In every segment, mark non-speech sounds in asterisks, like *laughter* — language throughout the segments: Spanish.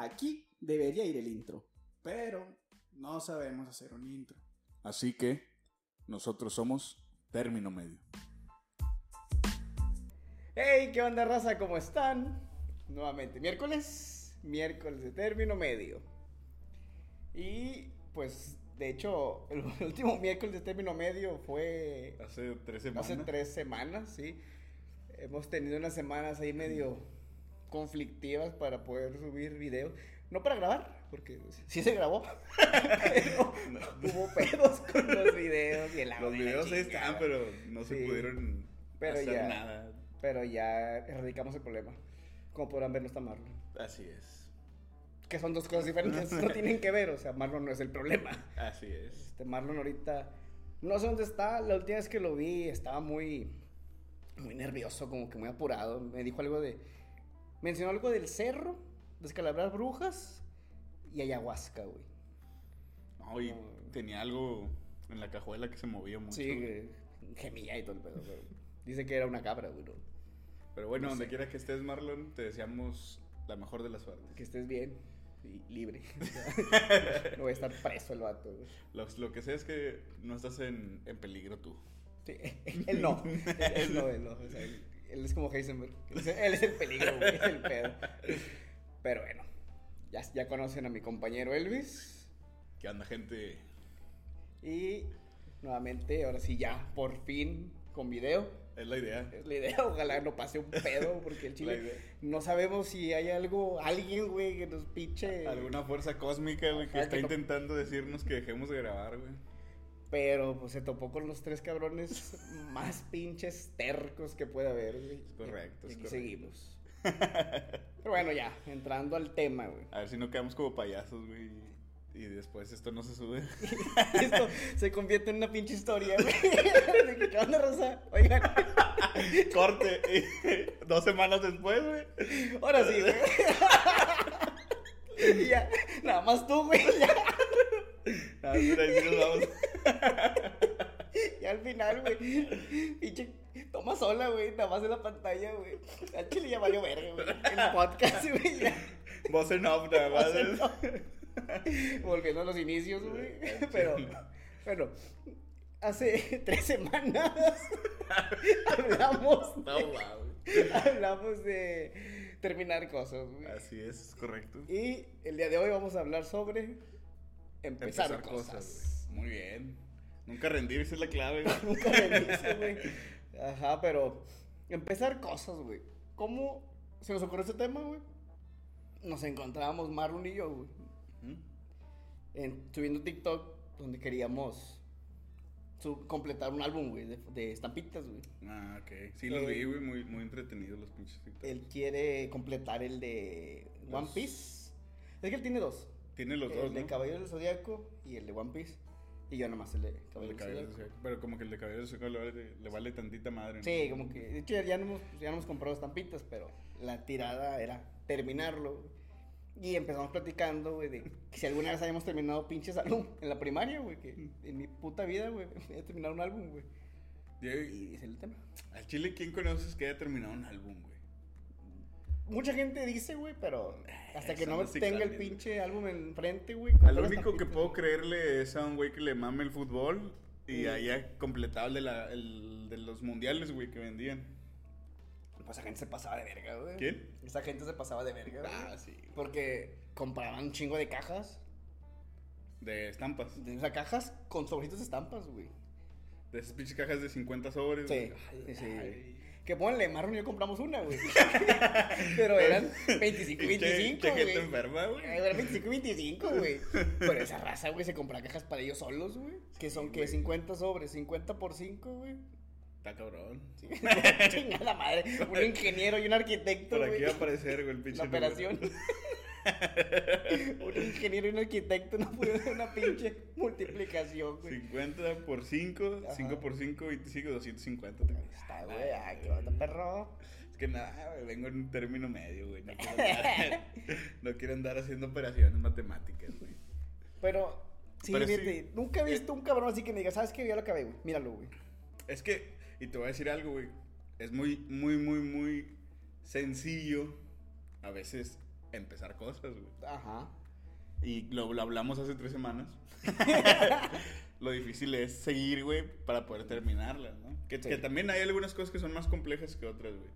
aquí debería ir el intro, pero no sabemos hacer un intro. Así que nosotros somos término medio. Hey, ¿qué onda, raza? ¿Cómo están? Nuevamente, miércoles, miércoles de término medio. Y pues, de hecho, el *laughs* último miércoles de término medio fue Hace tres semanas. hace tres semanas, sí. Hemos tenido unas semanas ahí medio conflictivas para poder subir video. No para grabar, porque sí se grabó. *laughs* pero hubo pedos con los *laughs* videos y el audio. Los videos están, pero no se Sí. pudieron Pero hacer ya. nada. Pero ya erradicamos el problema. Como podrán ver, no está Marlon. Así es. Que son dos cosas diferentes, *laughs* no tienen que ver. O sea, Marlon no es el problema. Así es. Este Marlon ahorita, no sé dónde está. La última vez que lo vi estaba muy, muy nervioso, como que muy apurado. Me dijo algo de, mencionó algo del cerro, descalabrar brujas y ayahuasca, güey. No, y tenía algo en la cajuela que se movía mucho. Sí, gemía y todo el pedo. pero dice que era una cabra, güey. ¿no? Pero bueno, No donde quiera que estés, Marlon, te deseamos la mejor de las suertes. Que estés bien y libre. *laughs* no voy a estar preso el vato, güey. Lo, lo que sé es que no estás en, en peligro tú. Sí, *laughs* él no. *laughs* Él no, él no. O sea, él, él es como Heisenberg. *laughs* Él es, el peligro, güey, el pedo. Pero bueno, ya, ya conocen a mi compañero Elvis. ¿Qué anda, gente? Y nuevamente, ahora sí, ya, por fin, con video. Es la idea. Es la idea, ojalá no pase un pedo, porque el *laughs* chile no sabemos si hay algo, alguien, güey, que nos pinche. Alguna fuerza cósmica, güey, que está que no- intentando decirnos que dejemos de grabar, güey. Pero pues se topó con los tres cabrones *laughs* más pinches tercos que puede haber, güey. Es correcto, Y es correcto. seguimos. *laughs* Pero bueno, ya, entrando al tema, güey. A ver si no quedamos como payasos, güey. Y después esto no se sube. *laughs* Esto se convierte en una pinche historia, güey. De que, ¿Qué onda, Rosa? Oigan, Corte. Y dos semanas después, güey. ahora sí, güey. Y ya, nada más tú, güey. Ya, mira, ahí nos vamos. *laughs* y al final, güey. Pinche, toma sola, güey. Nada más en la pantalla, güey. Al chile ya valió verga, güey. En el podcast, güey. ya. Voz en off, nada más. Volviendo a los inicios, güey. Pero, bueno, hace *laughs* tres semanas *laughs* hablamos, No, de, wow. hablamos de terminar cosas, güey. Así es, correcto. Y el día de hoy vamos a hablar sobre empezar, cosas. Muy bien. Nunca rendirse es la clave, güey. *laughs* Nunca rendirse, güey. Ajá, pero empezar cosas, güey. ¿Cómo se nos ocurrió ese tema, güey? Nos encontrábamos Marlon y yo, güey. ¿Mm? en, subiendo TikTok donde queríamos su- completar un álbum, güey, de, de estampitas, güey. Ah, ok. Sí, los Eh, vi, güey. Muy, muy entretenidos los pinches TikToks. Él quiere completar el de One Los- Piece. Es que él tiene dos. Tiene los el dos, de ¿no? Caballero del Zodíaco y el de One Piece. Y yo nomás el de de Caballeros Zodíaco. Zodiaco. Pero como que el de Caballeros Zodiaco le vale, le vale tantita madre. ¿no? Sí, como que. De hecho, ya, no hemos, ya no hemos comprado estampitas, pero la tirada era terminarlo. Y empezamos platicando, güey, de que si alguna vez habíamos terminado pinches álbum en la primaria, güey, que en mi puta vida, güey, *laughs* he terminado un álbum, güey. Y- Y dice el tema. Al chile, ¿quién conoces que haya terminado un álbum, güey? Mucha gente dice, güey, pero hasta que no tenga el pinche álbum enfrente, güey. Al único que puedo creerle es a un güey que le mame el fútbol y Sí. haya completado el de, la- el de los mundiales, güey, que vendían. Pues esa gente se pasaba de verga, güey. ¿Quién? Esa gente se pasaba de verga, güey. Ah, sí. Porque compraban un chingo de cajas. De estampas. De, o sea, cajas con sobrecitos de estampas, güey. De esas pinches cajas de 50 sobres. Sí, güey. sí, sí. Ay. Que ponle, Marlon y yo compramos una, güey. *laughs* Pero eran 25 y Pinche- 25, pinche gente güey. enferma, güey. Eran 25 y 25, güey. *laughs* Pero esa raza, güey, se compra cajas para ellos solos, güey. Que son, que güey. 50 sobres, 50 por 5, güey. Está cabrón. Sí. *laughs* Chingada madre. Un ingeniero y un arquitecto, Por aquí güey. va a aparecer, güey, el pinche La operación. *laughs* un *laughs* ingeniero y un arquitecto no pudieron hacer una pinche multiplicación, güey. 50 por 5, Ajá. 5 por 5, 25, 250. te- Está, güey. Ah, qué onda, perro. Es que nada, güey, vengo en un término medio, güey. No quiero andar, *laughs* no quiero andar haciendo operaciones matemáticas, güey. Pero, sí, Pero sí. fíjate, nunca he visto un cabrón así que me diga, ¿sabes qué? Ya lo acabé, güey. Míralo, güey. Es que, y te voy a decir algo, güey. Es muy, muy, muy, muy sencillo a veces empezar cosas, güey. Ajá. Y lo, lo hablamos hace tres semanas. *laughs* lo difícil es seguir, güey, para poder terminarlas, ¿no? Que, Sí. que también hay algunas cosas que son más complejas que otras, güey.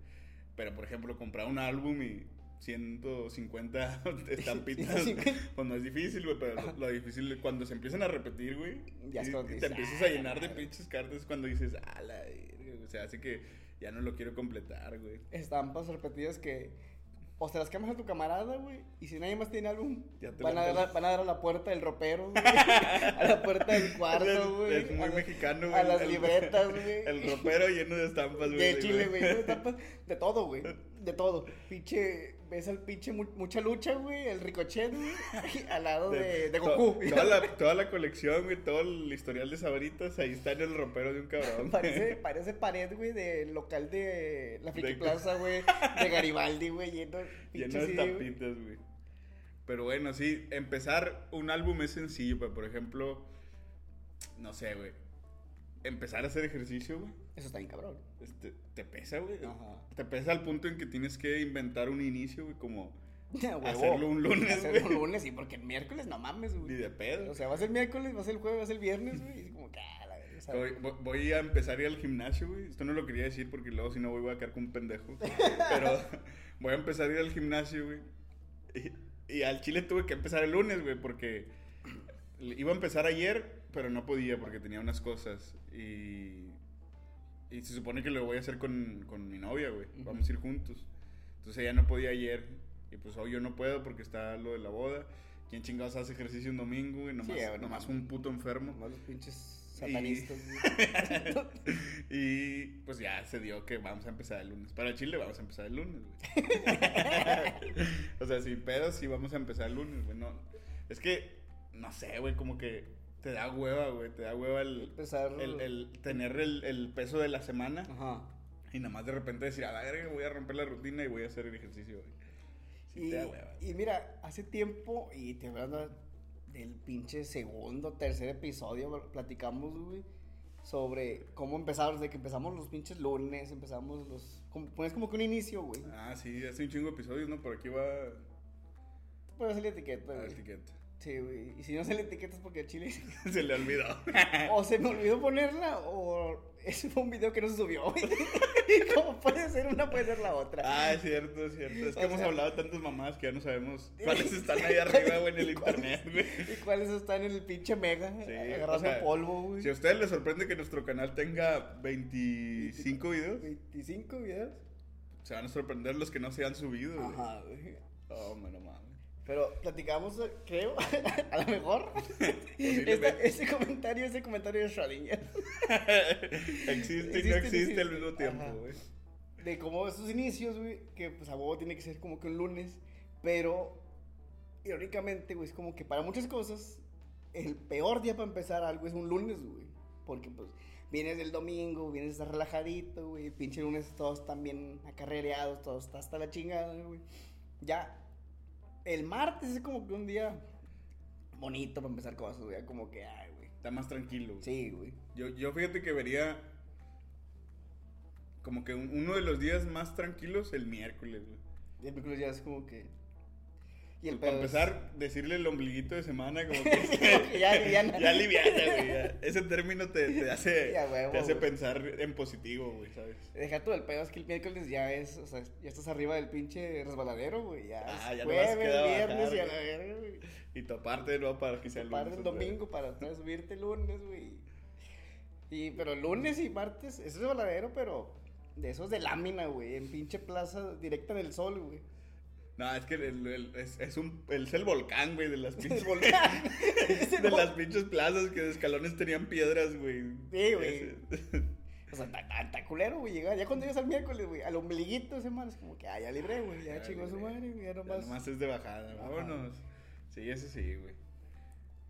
Pero, por ejemplo, comprar un álbum y 150 *laughs* estampitas, *laughs* 150. pues no es difícil, güey, pero lo, lo difícil es cuando se empiezan a repetir, güey. Y- y dices, te empiezas "Ah, a la llenar de madre". pinches cartas cuando dices, ah, la verga", O sea, así que ya no lo quiero completar, güey. Estampas repetidas que o se las cambias a tu camarada, güey, y si nadie más tiene álbum, van a, dar, van a dar a la puerta del ropero, güey, *laughs* *laughs* a la puerta del cuarto, güey. Es, muy a mexicano, güey. A las el- libretas, *laughs* güey. El ropero lleno de estampas, güey. De Chile, güey. ¿no? Estampas De todo, güey. De todo. Pinche. Ves al pinche mu- mucha lucha, güey. El ricochet, güey. *laughs* Al lado de, de to- Goku. Toda la, *laughs* toda la colección, güey, todo el historial de sabritas, ahí está en el ropero de un cabrón. Parece, *laughs* parece pared, güey, del local de la Friki De- Plaza, güey. De Garibaldi, güey. Lleno, Lleno de estampitas, güey. Pero bueno, sí, empezar un álbum es sencillo, pero por ejemplo, no sé, güey. Empezar a hacer ejercicio, güey. Eso está bien cabrón. Este, te pesa, güey. Ajá. Te pesa al punto en que tienes que inventar un inicio, güey, como *laughs* huevo. hacerlo un lunes, Hacerlo güey. un lunes, sí, porque el miércoles no mames, Ni güey. de pedo. O sea, va a ser miércoles, va a ser el jueves, va a ser el viernes, güey. Y es como que, ah, la verga, Voy, a empezar a ir al gimnasio, güey. Esto no lo quería decir porque luego si no voy, voy a quedar como un pendejo. *laughs* Pero voy a empezar a ir al gimnasio, güey. Y, y al chile tuve que empezar el lunes, güey, porque iba a empezar ayer, pero no podía porque tenía unas cosas. Y, y se supone que lo voy a hacer con, con mi novia, güey. Vamos a ir juntos. Entonces ella no podía ayer. Y pues hoy yo no puedo porque está lo de la boda. ¿Quién chingados hace ejercicio un domingo, güey? Nomás, nomás no. un puto enfermo. nomás los pinches satanistas, güey. *laughs* y pues ya se dio que vamos a empezar el lunes. Para Chile vamos a empezar el lunes, güey. *laughs* o sea, sin pedos sí vamos a empezar el lunes, güey. No, es que, no sé, güey, como que te da hueva, güey. Te da hueva el, Empezar. el, el tener el, el peso de la semana Ajá. y nada más de repente decir, a la verga, voy a romper la rutina y voy a hacer el ejercicio, güey. Sí Y, te da hueva. y mira, hace tiempo, y te hablando del pinche segundo, tercer episodio, platicamos, güey, sobre cómo empezamos, desde que empezamos los pinches lunes, empezamos los... Como, pones como que un inicio, güey. Ah, sí, hace un chingo de episodios, ¿no? Por aquí va Puedes hacer la etiqueta, la güey. etiqueta. Sí, güey. Y si no sale etiqueta es porque el chile... *laughs* se le olvidó. *laughs* o se me olvidó ponerla, o ese fue un video que no se subió, güey. *laughs* como puede ser una, puede ser la otra. Ah, es cierto, es cierto. Es que O hemos sea- hablado de tantas mamadas que ya no sabemos cuáles están ahí arriba, güey, en el ¿Y cuáles- internet, güey. ¿Y cuáles están en el pinche mega? Sí, agarrando o sea, polvo, güey. Si a ustedes les sorprende que nuestro canal tenga 25 videos, 25 videos. se van a sorprender los que no se han subido, güey. Ajá, güey. Oh, no mames. Pero platicamos, creo, *laughs* a lo mejor. Esta- ese comentario, ese comentario de Schrödinger. *laughs* existe y no existe al mismo tiempo, güey. De cómo esos inicios, güey, que pues a huevo tiene que ser como que un lunes. Pero, irónicamente, güey, es como que para muchas cosas, el peor día para empezar algo es un lunes, güey. Porque pues vienes del domingo, vienes a estar relajadito, güey. Pinche lunes todos están bien acarrereados, todos está hasta la chingada, güey. Ya, el martes es como que un día bonito para empezar cosas, güey. Como que, ay, güey. Está más tranquilo. güey. Sí, güey. Yo, yo fíjate que vería como que un- uno de los días más tranquilos el miércoles, güey. El miércoles ya es como que. Y el Para empezar, decirle el ombliguito de semana como *laughs* que ya ya güey. ya. Ese término te, te hace, *laughs* huevo, te hace güey. pensar en positivo, güey, ¿sabes? Deja tú el pedo, es que el miércoles ya es, o sea, ya estás arriba del pinche resbaladero, güey. Ya Ah, es ya jueves, queda viernes bajar, y a la verga, güey. Y toparte, ¿no? Para que sea el lunes el domingo para subirte el lunes, güey. Y, pero lunes y martes, es resbaladero, pero de esos de lámina, güey. En pinche plaza directa del sol, güey. No, es que el- el- es, es un, es el volcán, güey, de las El pinches, volcán. *laughs* De las pinches plazas que de escalones tenían piedras, güey. Sí, güey. O sea, está, está- está culero, güey. Llegar, ya cuando llegas al miércoles, güey, al ombliguito ese man, es como que, ah, ya libré, güey. Ya Ya chingó su madre, güey. Ya Ya nomás. nomás es de bajada, vámonos. Sí, ese sí, güey.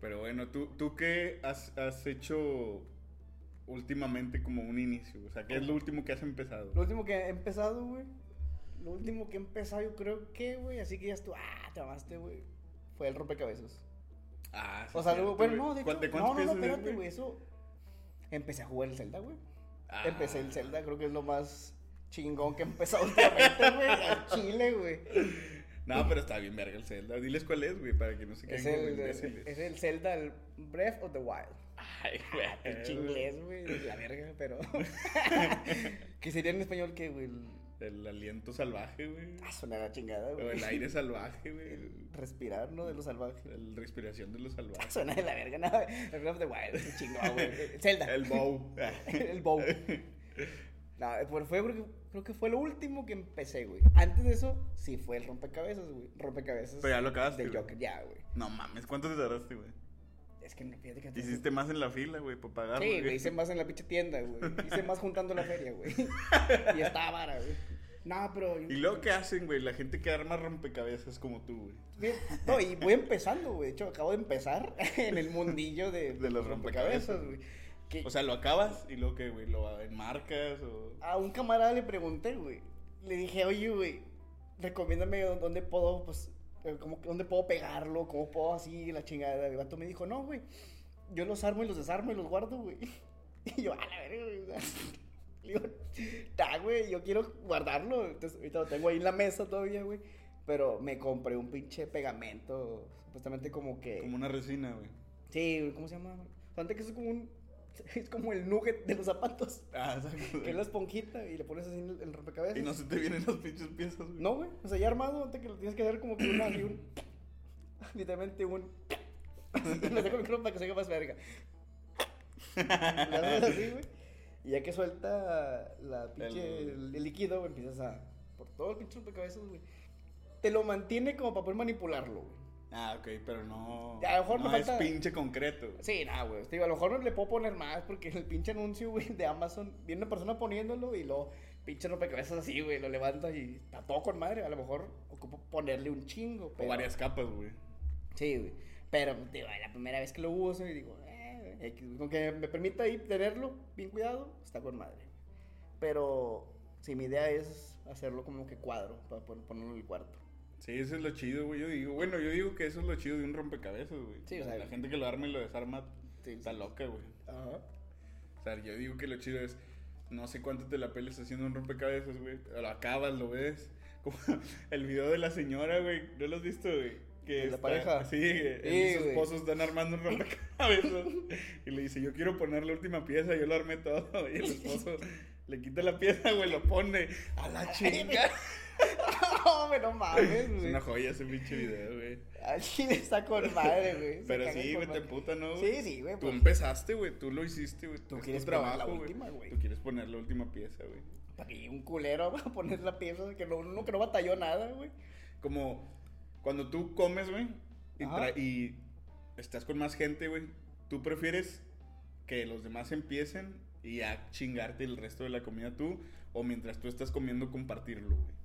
Pero bueno, ¿tú, tú qué has, has hecho últimamente como un inicio? O sea, ¿qué es lo último que has empezado? Lo último que he empezado, güey. Lo último que he empezado, yo creo que, güey. Así que ya estuvo, ah, te amaste, güey. Fue el rompecabezas. Ah, sí, O sea, cierto, luego, bueno, güey. no, de ¿Cuán- hecho. ¿De No, no, no, espérate, güey. Eso. Empecé a jugar el Zelda, güey. Ah. Empecé el Zelda, creo que es lo más chingón que he empezado *laughs* últimamente, güey. Al chile, güey. No, pero está bien verga el Zelda. Diles cuál es, güey, para que no se queden como imbéciles. es el Zelda, el Breath of the Wild. Ay, Ah, pinche inglés, güey, la verga, pero. *laughs* *laughs* ¿Qué sería en español qué, güey? El... El aliento salvaje, güey. Ah, suena la chingada, O güey. el aire salvaje, güey. El respirar, ¿no? De lo salvaje. La respiración de los salvajes. *laughs* Suena de la verga, no. El Breath of the Wild, chingón, güey. *laughs* Zelda. El bow. *laughs* el bow. No, pero fue porque creo que fue lo último que empecé, güey. Antes de eso, sí fue el rompecabezas, güey. Rompecabezas. Pero ya lo acabaste, De güey. Joker, ya, güey. No mames, ¿cuánto te tardaste, güey? Es que fíjate que. Hiciste más en la fila, güey, para pagar. Sí, güey, hice más en la pinche tienda, güey. Hice más juntando la feria, güey. Y *laughs* estaba vara, güey. No, pero. yo- ¿Y luego qué hacen, güey? La gente que arma rompecabezas como tú, güey. No, y voy empezando, güey. De hecho, acabo de empezar *laughs* en el mundillo de, De los rompecabezas. güey. O sea, lo acabas y luego que, güey, lo enmarcas o. a un camarada le pregunté, güey. Le dije, oye, güey, recomiéndame dó- dónde puedo, pues, cómo, dónde puedo pegarlo, cómo puedo así, la chingada. El vato me dijo, no, güey, yo los armo y los desarmo y los guardo, güey. *laughs* Y yo, a la verga, *laughs* Le digo, ta, güey, yo quiero guardarlo. Entonces, ahorita lo tengo ahí en la mesa todavía, güey. Pero me compré un pinche pegamento, supuestamente como que... Como una resina, güey. Sí, güey, ¿cómo se llama? Antes que es como un... *laughs* Es como el nugget de los zapatos. Ah, exacto. Que es la esponjita y le pones así el, el rompecabezas. Y no se te vienen los pinches piezas, güey. No, güey. O sea, ya armado, antes que lo tienes que hacer como que una, así un. *laughs* Literalmente un. *laughs* Y le dejo el micrófono para que se haga más verga. Le haces así, güey. Y ya que suelta la pinche, El- el, el líquido, güey, empiezas a. Por todo el pinche rompecabezas, güey. Te lo mantiene como para poder manipularlo, güey. Ah, ok, pero no. A lo mejor no me es falta- pinche concreto. Sí, nada, güey. Te digo, a lo mejor no le puedo poner más porque el pinche anuncio, güey, de Amazon, viene una persona poniéndolo y luego pinche rompecabezas así, güey, lo levanta y está todo con madre. A lo mejor ocupo ponerle un chingo. O Pero... varias capas, güey. Sí, güey. Pero, digo, la primera vez que lo uso y digo, eh, güey. con que me permita ahí tenerlo bien cuidado, está con madre. Pero, sí, mi idea es hacerlo como que cuadro para ponerlo en el cuarto. Sí, eso es lo chido, güey. Yo digo, bueno, yo digo que eso es lo chido de un rompecabezas, güey. Sí, o sea, la gente que lo arma y lo desarma Sí, está loca, güey. Ajá. O sea, yo digo que lo chido es, no sé cuánto te la peles haciendo un rompecabezas, güey. Lo acabas, lo ves. *laughs* Como el video de la señora, güey. ¿No lo has visto, güey? Que ¿De la está- pareja? Sí, Sí, su güey. esposo están armando un rompecabezas. y le dice, yo quiero poner la última pieza, yo lo armé todo. *laughs* Y el esposo le quita la pieza, güey, lo pone. A la *laughs* chinga. *laughs* no, güey, no mames, es güey. una joya ese pinche video, güey. Al chile está con madre, güey. Se Pero sí, güey, te puta, ¿no? Sí, sí, güey. Tú pues, empezaste, güey, tú lo hiciste, güey. Tú es quieres tu poner la última, güey. Tú quieres poner la última pieza, güey. Para que un culero *laughs* a poner la pieza que no, uno que no batalló nada, güey. Como cuando tú comes, güey, y, y estás con más gente, güey, tú prefieres que los demás empiecen y a chingarte el resto de la comida tú, o mientras tú estás comiendo compartirlo, güey.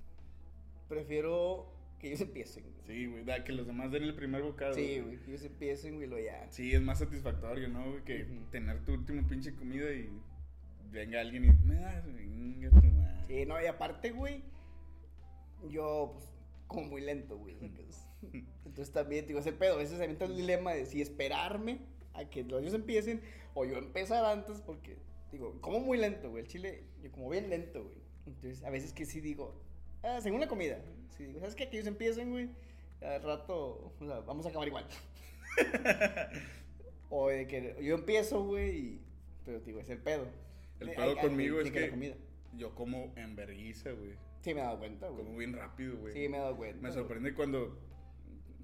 Prefiero que ellos empiecen. güey. Sí, güey, da- que los demás den el primer bocado. Sí, güey, que ellos empiecen, güey, lo ya. Sí, es más satisfactorio, ¿no, güey? Que Ujú. tener tu último pinche comida y venga alguien y me das, venga tu madre. Sí, no, y aparte, güey, yo, pues, como muy lento, güey. ¿sacas? *laughs* Entonces también, digo, ese pedo, a veces se entra el dilema de si esperarme a que los ellos empiecen o yo empezar antes, porque, digo, como muy lento, güey. El chile, yo como bien lento, güey. Entonces, a veces que sí digo, ah, según la comida, digo, ¿sabes qué? Que ellos empiecen, güey. Al rato, o sea, vamos a acabar igual. *laughs* o de que yo empiezo, güey, y, pero, digo, es el pedo. El Eh, pedo conmigo es que comida. yo como en vergüenza, güey. Sí, me he dado cuenta, güey. Como bien rápido, güey. Sí, me he dado cuenta. Me güey. sorprende cuando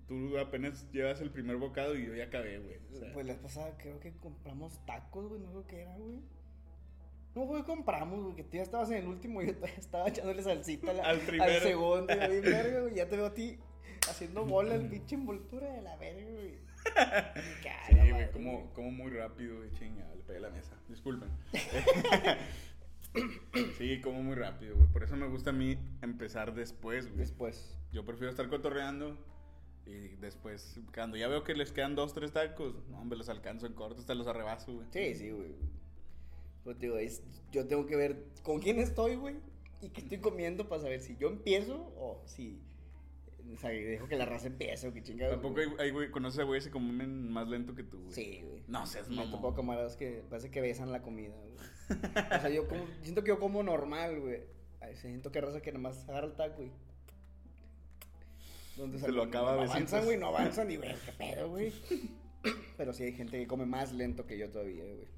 tú apenas llevas el primer bocado y yo ya acabé, güey. O sea, Pues la pasada creo que compramos tacos, güey, no sé qué era, güey. No, güey, compramos, güey, que tú ya estabas en el último y yo estaba echándole salsita al, Al primero. al segundo. Y yo, *laughs* verga, güey, ya te veo a ti haciendo bola el pinche envoltura de la verga, güey. *laughs* sí, güey, como, como muy rápido, güey, chinga, le pegué la mesa. Disculpen. *laughs* sí, como muy rápido, güey. Por eso me gusta a mí empezar después, güey. Después. Yo prefiero estar cotorreando y después, cuando ya veo que les quedan dos, tres tacos, no, hombre, los alcanzo en corto, hasta los arrebaso, güey. Sí, sí, güey. Pues digo, es- yo tengo que ver con quién estoy, güey, y qué estoy comiendo para saber si yo empiezo o si. O sea, dejo que la raza empiece o que chingada. Tampoco hay, hay güey, conoces a güeyes que comen más lento que tú, güey. Sí, güey. No seas Me mamón. tocó camaradas que parece que besan la comida, güey. O sea, yo como, siento que yo como normal, güey. Ay, Siento que raza que nomás agarra el taco y... donde Se lo acaba no besitos. avanzan, güey, no avanzan y, güey, qué pedo, güey. Pero sí hay gente que come más lento que yo todavía, güey.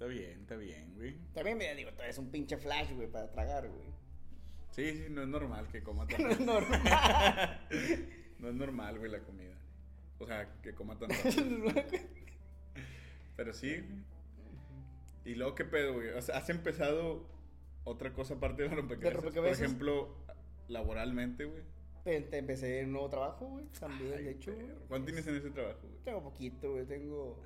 Está bien, está bien, güey. También me digo, eres un pinche flash, güey, para tragar, güey. Sí, sí, no es normal que coma *laughs* tan No es normal. *laughs* No es normal, güey, la comida. O sea, que coma tan *laughs* Pero sí, güey. Y luego, ¿qué pedo, güey? O sea, ¿has empezado otra cosa aparte de la rompecabezas? Por ejemplo, laboralmente, güey. Te- te empecé un nuevo trabajo, güey, también, Ay, de hecho, güey. perro. ¿Cuánto tienes en ese trabajo, güey? Tengo poquito, güey, tengo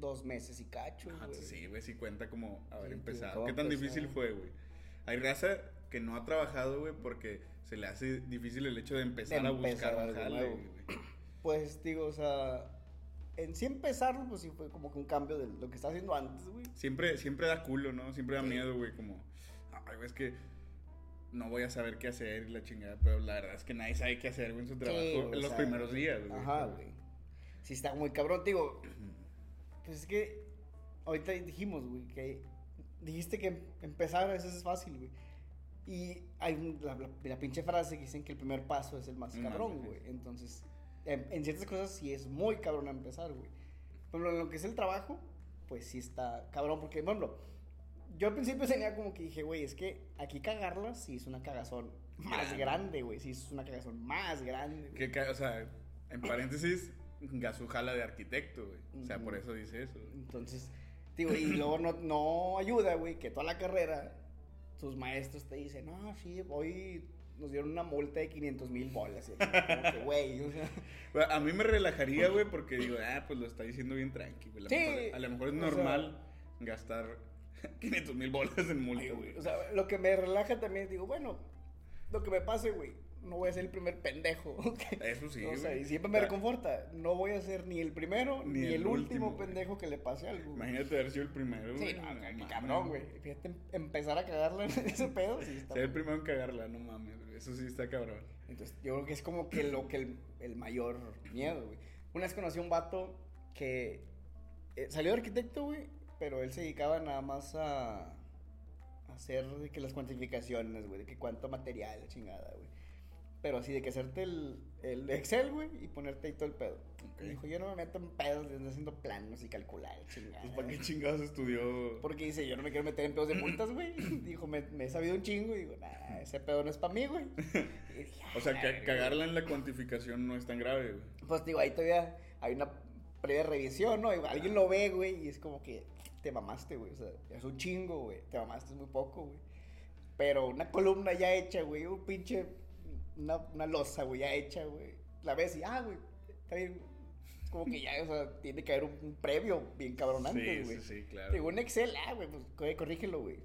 dos meses y cacho, Ah, güey. sí, güey, sí cuenta como haber Sí, empezado. ¿Qué tan empezar. difícil fue, güey? Hay raza que no ha trabajado, güey, porque se le hace difícil el hecho de empezar De a buscar empezar un algo jale, güey. *clears throat* Pues, digo, o sea, en sí empezarlo, pues sí fue como que un cambio de lo que estaba haciendo antes, güey. Siempre, siempre da culo, ¿no? Siempre da Sí. miedo, güey, como... Ay, güey, es que no voy a saber qué hacer y la chingada, pero la verdad es que nadie sabe qué hacer, güey, en su trabajo Sí, en los sea, primeros días, güey. Ajá, güey. Sí está muy cabrón, digo. Pues es que ahorita dijimos, güey, que dijiste que empezar a veces es fácil, güey. Y hay un- la, la- la pinche frase que dicen que el primer paso es el más cabrón, güey. Entonces, en, en ciertas cosas sí es muy cabrón a empezar, güey. Pero en lo que es el trabajo, pues sí está cabrón, porque, por ejemplo, yo al principio tenía como que dije, güey, es que aquí cagarla sí es una cagazón más Grande. güey. Sí es una cagazón más grande. Que, o sea, en paréntesis, Gazú jala de arquitecto, güey. O sea, por eso dice eso. güey. Entonces, digo, y luego no, no ayuda, güey, que toda la carrera tus maestros te dicen, no, sí, hoy nos dieron una multa de 500 mil bolas. Güey, o sea, *laughs* Bueno, A mí me relajaría, güey, porque digo, ah, pues lo está diciendo bien tranqui, güey. A lo Sí, mejor- A lo mejor es o sea- normal gastar *laughs* 500 mil bolas en multa, güey. o sea, lo que me relaja también, digo, bueno, lo que me pase, güey, no voy a ser el primer pendejo. *laughs* Eso sí, o sea, y siempre me reconforta, no voy a ser ni el primero ni, Ni el, el último, pendejo que le pase algo. Imagínate haber sido el primero, Sí, güey. no, qué mames. cabrón, güey. Fíjate, em- empezar a cagarla en *laughs* ese pedo, sí está Ser el primero en cagarla, no mames. Eso sí está cabrón. Entonces, yo creo que es como que lo que el, el mayor miedo, güey. Una vez conocí a un vato que eh, salió de arquitecto, güey, pero él se dedicaba nada más a, a hacer de que las cuantificaciones, güey, de que cuánto material, la chingada, güey. Pero así de que hacerte el, el Excel, güey, y ponerte ahí todo el pedo. Y dijo, yo no me meto en pedos de andar haciendo planos y calcular, chingada. Pues, ¿para qué chingados estudió? Porque dice, yo no me quiero meter en pedos de multas, güey. Dijo, me, me he sabido un chingo. Y digo, nah, ese pedo no es para mí, güey. *laughs* Y O sea, "Ah, que verga". cagarla en la cuantificación no es tan grave, güey. Pues digo, ahí todavía hay una previa revisión, ¿no? Igual alguien lo ve, güey, y es como que te mamaste, güey. O sea, es un chingo, güey. Te mamaste es muy poco, güey. Pero una columna ya hecha, güey. Un pinche. Una, una losa, güey, ya hecha, güey. La ves y, ah, güey, está bien. güey. Como que ya, o sea, tiene que haber un, un previo bien cabrón antes, Sí, güey. sí, sí, claro. Digo, un Excel, ah, güey, pues güey, corrígelo, güey.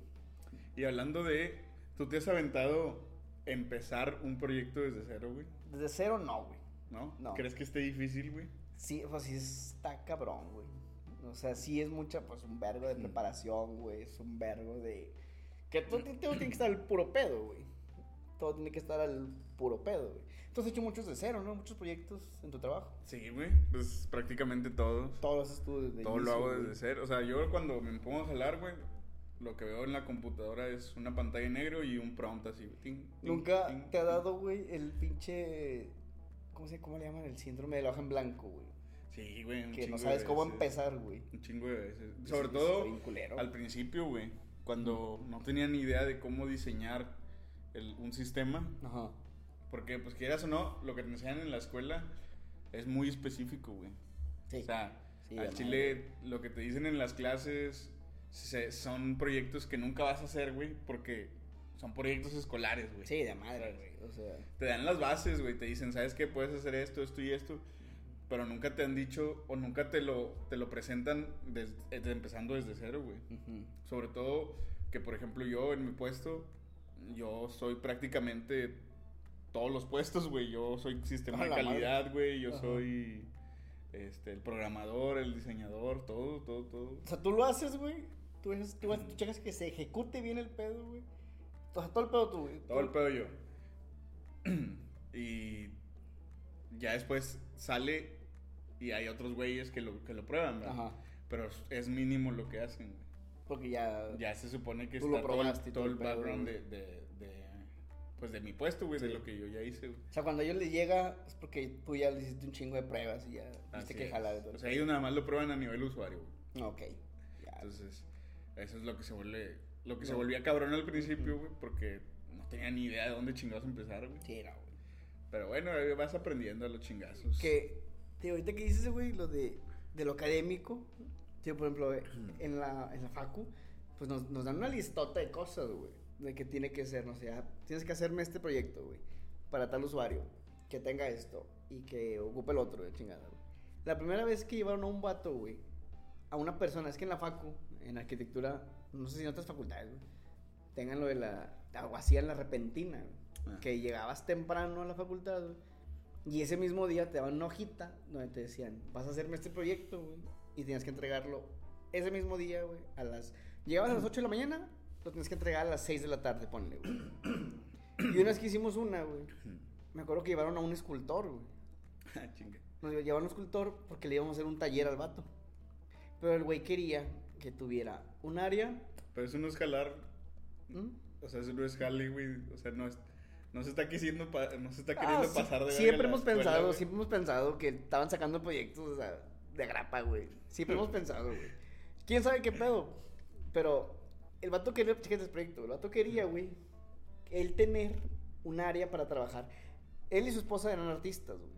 Y hablando de, ¿tú te has aventado empezar un proyecto desde cero, güey? Desde cero, no, güey. ¿No? No. ¿Crees que esté difícil, güey? Sí, pues sí está cabrón, güey. O sea, sí es mucha, pues un vergo de preparación, güey. Es un vergo de. Que todo, ti- todo tiene que estar al puro pedo, güey. Todo tiene que estar al puro pedo, güey. Tú has hecho muchos de cero, ¿no? Muchos proyectos en tu trabajo. Sí, güey. Pues prácticamente todos. Todos los haces tú desde Todo lo hago güey. desde cero. O sea, yo cuando me pongo a jalar, güey, lo que veo en la computadora es una pantalla en negro y un prompt así, güey. Ting, ting, Nunca ting, te ha dado, güey, el pinche. ¿Cómo, se, ¿Cómo le llaman? El síndrome de la hoja en blanco, güey. Sí, güey. un Que no sabes cómo empezar, güey. Un chingo de veces. Sobre sí, todo al principio, güey. Cuando no tenía ni idea de cómo diseñar el- un sistema. Ajá. Porque, pues quieras o no, lo que te enseñan en la escuela es muy específico, güey. Sí. O sea, Sí, al chile lo que te dicen en las clases se- son proyectos que nunca vas a hacer, güey, porque son proyectos escolares, güey. Sí, de madre, güey. O sea. Te dan las bases, güey, te dicen, ¿sabes qué? Puedes hacer esto, esto y esto, pero nunca te han dicho o nunca te lo, te lo presentan desde- empezando desde cero, güey. Sobre todo que, por ejemplo, yo en mi puesto, yo soy prácticamente todos los puestos, güey. Yo soy sistema de calidad, güey. Yo Ajá. soy este, el programador, el diseñador, todo, todo, todo. O sea, tú lo haces, güey. Tú, haces- tú, haces- tú checas que se ejecute bien el pedo, güey. O sea, todo el pedo tú, güey. Todo el pedo yo. *clears throat* y ya después sale y hay otros güeyes que lo, que lo prueban, ¿verdad? Ajá. Pero es mínimo lo que hacen, güey. Porque ya. Ya se supone que Tú está todo, probaste todo todo el background de, de, de, pues de mi puesto, güey, de lo que yo ya hice, güey. O sea, cuando a ellos les llega es porque tú ya le hiciste un chingo de pruebas y ya viste Así que es. jalar. O sea, ellos nada más lo prueban a nivel usuario, güey. Ok. Ya. Entonces, eso es lo que se vuelve, lo que se volvía cabrón al principio, güey, porque no tenía ni idea de dónde chingados empezar, güey. Sí, no, güey. Pero bueno, vas aprendiendo a los chingazos. Que, tío, ahorita que dices, güey, lo de, de lo académico, tío, por ejemplo, eh, en la, en la facu, pues nos, nos dan una listota de cosas, güey, de que tiene que ser, no sé, ah, tienes que hacerme este proyecto, güey, para tal usuario, que tenga esto y que ocupe el otro, de chingada, güey. La primera vez que llevaron a un vato, güey, a una persona, es que en la facu, en arquitectura, no sé si en otras facultades, güey, tengan lo de la, o hacían la repentina, güey, Ah. que llegabas temprano a la facultad, güey, y ese mismo día te daban una hojita donde te decían, vas a hacerme este proyecto, güey. Y tenías que entregarlo ese mismo día, güey. A las... Llegabas a las 8 de la mañana, lo tienes que entregar a las 6 de la tarde, ponle, güey. Y una vez que hicimos una, güey, me acuerdo que llevaron a un escultor, güey. *laughs* Ah, chinga. Nos llevaron a un escultor porque le íbamos a hacer un taller al vato. Pero el güey quería que tuviera un área... Pero eso no es jalar, ¿Mm? o sea, eso no es jale, güey. O sea, no es, no se está queriendo, pa- no se está Ah, queriendo pasar de Siempre hemos escuela, pensado, güey. siempre hemos pensado que estaban sacando proyectos o sea, de grapa, güey. Siempre hemos pensado, güey. ¿Quién sabe qué pedo? Pero el vato quería, fíjate el proyecto, el vato quería, güey, él tener un área para trabajar. Él y su esposa eran artistas, güey.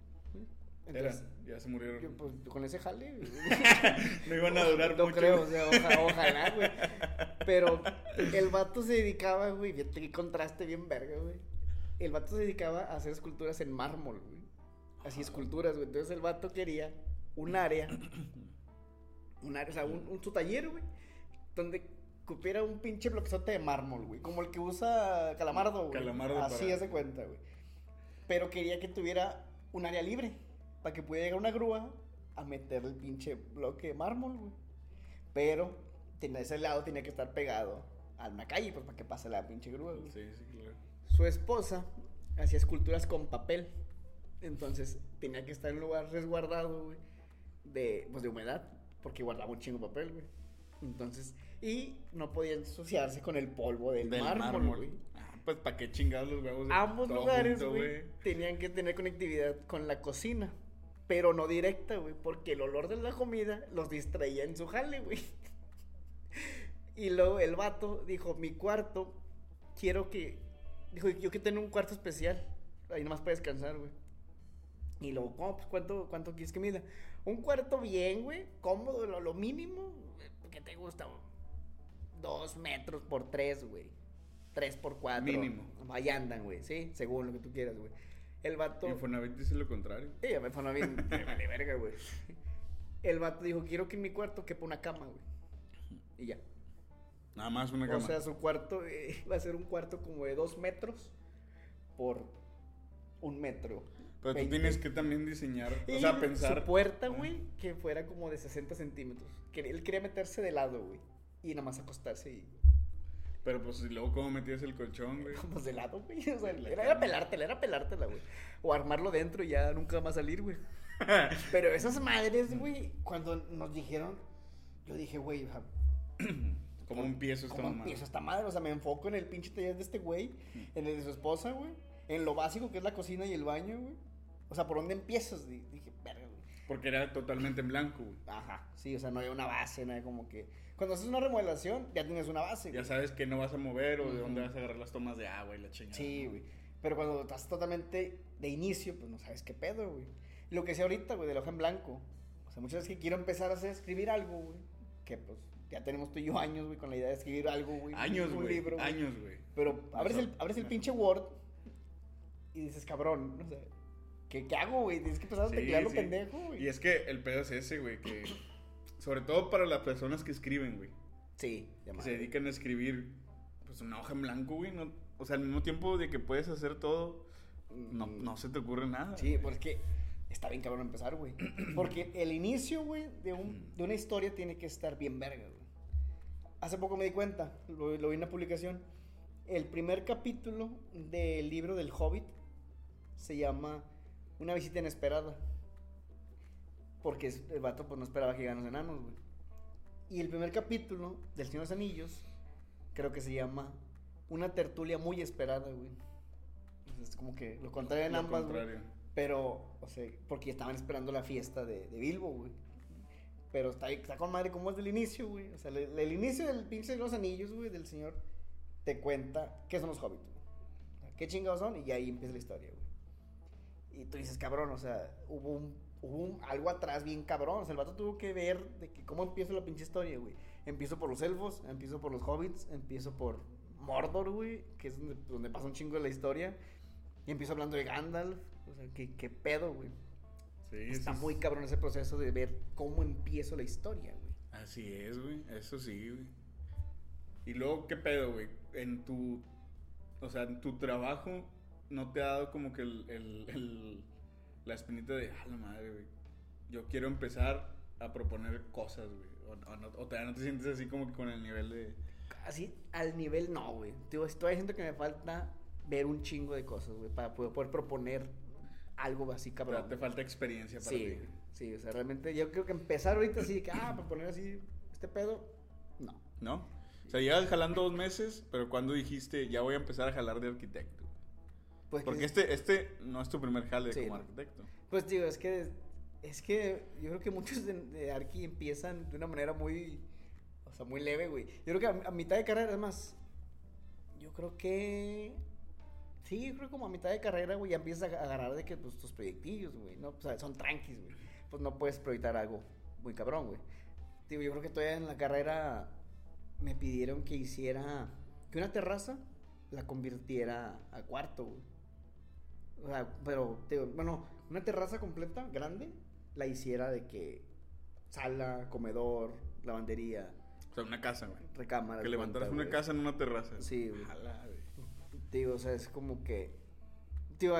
Era, Entonces, ya se murieron. yo, pues, con ese jale, güey. *laughs* no iban a durar no mucho. creo, o sea, oja- ojalá, güey. Pero el vato se dedicaba, güey, qué contraste bien verga, güey. El vato se dedicaba a hacer esculturas en mármol, güey. Así esculturas, güey. Entonces el vato quería un área, un área, o sea, un, un- su taller, güey, donde cupiera un pinche bloquezote de mármol, güey. Como el que usa Calamardo, güey. Calamardo Así para- hace cuenta, güey. Pero quería que tuviera un área libre, para que pudiera llegar una grúa a meter el pinche bloque de mármol, güey. Pero tenía ese lado tenía que estar pegado a una calle, pues para que pase la pinche grúa, güey. Sí, sí, claro. Su esposa hacía esculturas con papel. Entonces tenía que estar en un lugar resguardado, güey, de, pues, de humedad, porque guardaba un chingo de papel, güey. Entonces, y no podía ensuciarse con el polvo del, Del mármol, güey. Ah, pues para qué chingados los huevos. Ambos lugares, güey, tenían que tener conectividad con la cocina, pero no directa, güey, porque el olor de la comida los distraía en su jale, güey. *laughs* Y luego el vato dijo, mi cuarto, quiero que, dijo, yo quiero tener un cuarto especial, ahí nomás para descansar, güey. Y luego, ¿cómo? Pues, ¿cuánto, ¿cuánto quieres que mida? Un cuarto bien, güey, cómodo, lo, lo mínimo, ¿qué te gusta? Dos metros por tres, güey. Tres por cuatro. Mínimo. Ahí andan, güey, sí, según lo que tú quieras, güey. El vato... Infonavit dice lo contrario. Sí, *laughs* me vale verga, güey. El vato dijo, quiero que en mi cuarto quepa una cama, güey. Y ya. Nada más una cama. O sea, su cuarto eh, *laughs* va a ser un cuarto como de dos metros por un metro. Pero tú 20. tienes que también diseñar, o sea, pensar. Su puerta, güey, que fuera como de 60 centímetros. Que él quería meterse de lado, güey. Y nada más acostarse y. Pero pues y luego cómo metías el colchón, güey. Pues de lado, güey. O sea, era, era pelártela, era pelártela, güey. O armarlo dentro y ya nunca más salir, güey. *laughs* Pero esas madres, güey, cuando nos dijeron, yo dije, güey, o sea, *clears throat* ¿Cómo empiezo esta ¿Cómo empiezo esta madre? O sea, me enfoco en el pinche taller de este güey, en el de su esposa, güey, en lo básico que es la cocina y el baño, güey. O sea, ¿por dónde empiezas? Di- Dije, verga, güey. Porque era totalmente en blanco, güey. Ajá, sí, o sea, no hay una base, no hay como que... Cuando haces una remodelación, ya tienes una base, Ya güey. sabes que no vas a mover o de dónde vas a agarrar las tomas de agua y la chingada. Sí, ¿no? güey. Pero cuando estás totalmente de inicio, pues no sabes qué pedo, güey. Lo que sé ahorita, güey, de la hoja en blanco. O sea, muchas veces que quiero empezar a hacer, escribir algo, güey. Que pues ya tenemos tú y yo años, güey, con la idea de escribir algo, güey. Años, un güey. libro, güey. Años, güey. Pero abres el, abres el pinche Word y dices, cabrón, o sea, ¿qué, qué hago, güey? Tienes que empezar a Sí, teclearlo sí. pendejo, güey. Y es que el pedo es ese, güey, que... Sobre todo para las personas que escriben, güey. Sí, Que se dedican a escribir, pues, una hoja en blanco, güey. No, o sea, al mismo tiempo de que puedes hacer todo, no, Mm, no se te ocurre nada. Sí, porque está bien cabrón empezar, güey. *clears throat* Porque el inicio, güey, de, un, de una historia tiene que estar bien verga, güey. Hace poco me di cuenta, lo, lo vi en una publicación. El primer capítulo del libro del Hobbit se llama Una visita inesperada. Porque el vato pues no esperaba que los enanos, güey. Y el primer capítulo del Señor de los Anillos creo que se llama Una tertulia muy esperada, güey. Es como que lo contrario en ambas, güey. Pero, o sea, porque estaban esperando la fiesta de, de Bilbo, güey. Pero está, está con madre como es del inicio, güey. O sea, el inicio del pinche de los anillos, güey, del señor, te cuenta qué son los hobbits, güey. Qué chingados son y ahí empieza la historia, güey. Y tú dices, cabrón, o sea, hubo un, hubo un- algo atrás bien cabrón. O sea, el vato tuvo que ver de que cómo empieza la pinche historia, güey. Empiezo por los elfos, empiezo por los hobbits, empiezo por Mordor, güey, que es donde, donde pasa un chingo de la historia. Y empiezo hablando de Gandalf. O sea, ¿qué, qué pedo, güey? Sí, Está es- muy cabrón ese proceso de ver cómo empiezo la historia, güey. Así es, güey. Eso sí, güey. Y luego, ¿qué pedo, güey? En tu. O sea, en tu trabajo, ¿no te ha dado como que el. el- el- la espinita de. Ah, la madre, güey. Yo quiero empezar a proponer cosas, güey. O, o no, o todavía no te sientes así como que con el nivel de. Así, al nivel no, güey. Digo, estoy diciendo que me falta ver un chingo de cosas, güey, para poder, poder proponer algo así, o cabrón. sea, te falta experiencia para sí, ti. sí, o sea, realmente yo creo que empezar ahorita así, que, ah, proponer así este pedo, no. ¿No? O sea, llevas jalando dos meses, pero cuando dijiste, ya voy a empezar a jalar de arquitecto. Pues, Porque que- este, este no es tu primer jale Sí, como arquitecto. Pues digo, es que es que yo creo que muchos de, de Arki empiezan de una manera muy o sea, muy leve, güey. Yo creo que a, a mitad de carrera es más yo creo que sí, yo creo que como a mitad de carrera, güey, ya empiezas a agarrar de que pues tus proyectillos, güey, no, o sea, son tranquis, güey. Pues no puedes proyectar algo muy cabrón, güey. Digo, yo creo que todavía en la carrera me pidieron que hiciera que una terraza la convirtiera a cuarto, güey. O sea, pero, te digo, bueno, una terraza completa, grande, la hiciera de que sala, comedor, lavandería, O sea, una casa, güey. recámara. Que levantaras cuenta, una güey. casa en una terraza. Sí, güey. Jala, güey. Digo, o sea, es como que.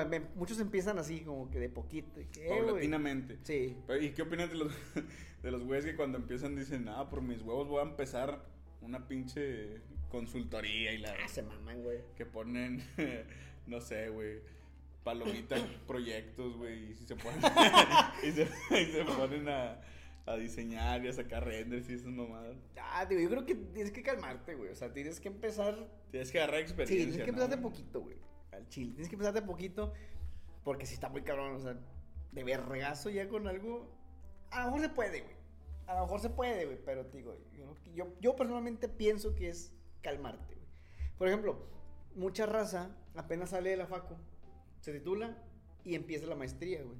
Me- muchos empiezan así, como que de poquito. eh, güey. Paulatinamente. Sí. Pero, ¿Y qué opinas de los, *laughs* de los güeyes que cuando empiezan dicen, ah, por mis huevos voy a empezar una pinche consultoría y la... Ah, se maman, güey. Que ponen, *laughs* no sé, güey, palomitas, *coughs* proyectos, güey, y se ponen, *laughs* y se, y se ponen a, a diseñar y a sacar renders y esas mamadas. Ah, digo, yo creo que tienes que calmarte, güey. O sea, tienes que empezar. Tienes que agarrar Sí, experiencia, tienes que ¿no? empezar de poquito, güey. Al chile. Tienes que empezar de poquito. Porque si está muy cabrón, o sea, de vergazo ya con algo. A lo mejor se puede, güey. A lo mejor se puede, güey. Pero te digo, yo, yo, yo personalmente pienso que es calmarte, güey. Por ejemplo, mucha raza apenas sale de la facu, se titula y empieza la maestría, güey.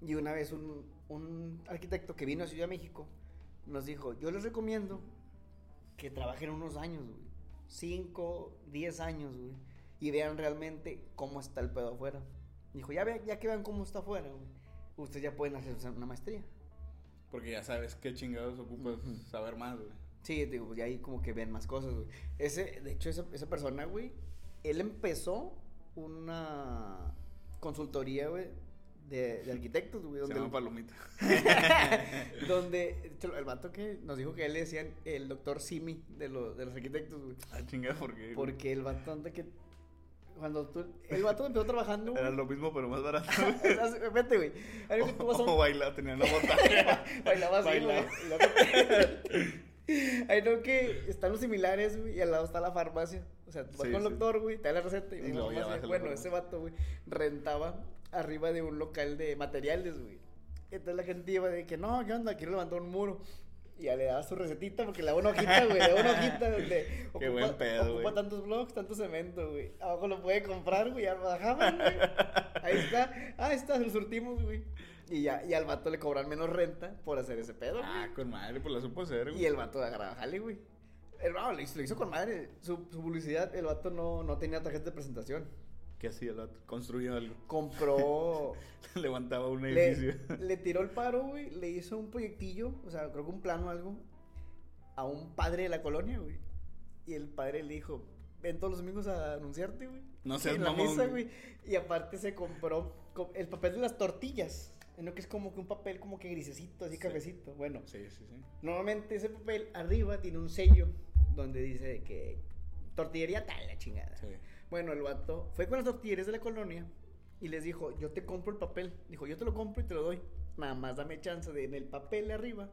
Y una vez un, un arquitecto que vino a Ciudad de México nos dijo, yo les recomiendo que trabajen unos años, güey. 5, 10 años, güey. Y vean realmente cómo está el pedo afuera. Dijo, ya, ve, ya que vean cómo está afuera, güey. Ustedes ya pueden hacer una maestría. Porque ya sabes qué chingados ocupas Ujú. saber más, güey. Sí, digo, pues ya ahí como que ven más cosas, güey. Ese, de hecho, esa, esa persona, güey, él empezó una consultoría, güey, de, de arquitectos, güey. Se Donde, llama palomita. *laughs* donde el vato que nos dijo que él le decían el doctor Simi de, lo- de los arquitectos, güey. Ah, chingada, porque... Porque el vato anda que... Cuando tú... El vato empezó trabajando, güey. Era lo mismo, pero más barato. *laughs* Vete, güey. A un- O bailar, tenía una montaña. *laughs* Bailaba así. Bailaba. Ahí no que están los similares, güey, y al lado está la farmacia. O sea, tú vas Sí, con el doctor, güey, te da la receta y, Y luego ya Bueno, ese vato, güey, rentaba arriba de un local de materiales, güey. Entonces la gente iba de que, no, ¿qué onda? Quiero levantar un muro. Y ya le daba su recetita porque le daba una hojita, güey, le daba una hojita donde *laughs* Qué buen pedo, ocupa güey. tantos blocks, tanto cemento, güey. Abajo lo puede comprar, güey, ya lo bajaban, güey. Ahí está. Ah, ahí está, lo surtimos, güey. Y ya, y al vato le cobran menos renta por hacer ese pedo, güey. Ah, con madre, pues la supo hacer, güey. Y el vato agarraba jale, güey. El no, lo hizo, lo hizo con madre. Su, su publicidad, el vato no, no tenía tarjeta de presentación. ¿Qué hacía el vato? Construía algo. Compró. *laughs* Levantaba un le, edificio. le tiró el paro, güey. Le hizo un proyectillo, o sea, creo que un plano o algo. A un padre de la colonia, güey. Y el padre le dijo: Ven todos los domingos a anunciarte, güey. No seas en la mamón, misa, güey. Y aparte se compró co- el papel de las tortillas. ¿no? Que es como que un papel como que grisecito, así Sí. cafecito. Bueno, Sí, sí, sí. Normalmente ese papel arriba tiene un sello donde dice que tortillería tal, la chingada. Sí. Bueno, el vato fue con las tortillerías de la colonia y les dijo, yo te compro el papel. Dijo, yo te lo compro y te lo doy. Nada más dame chance de en el papel de arriba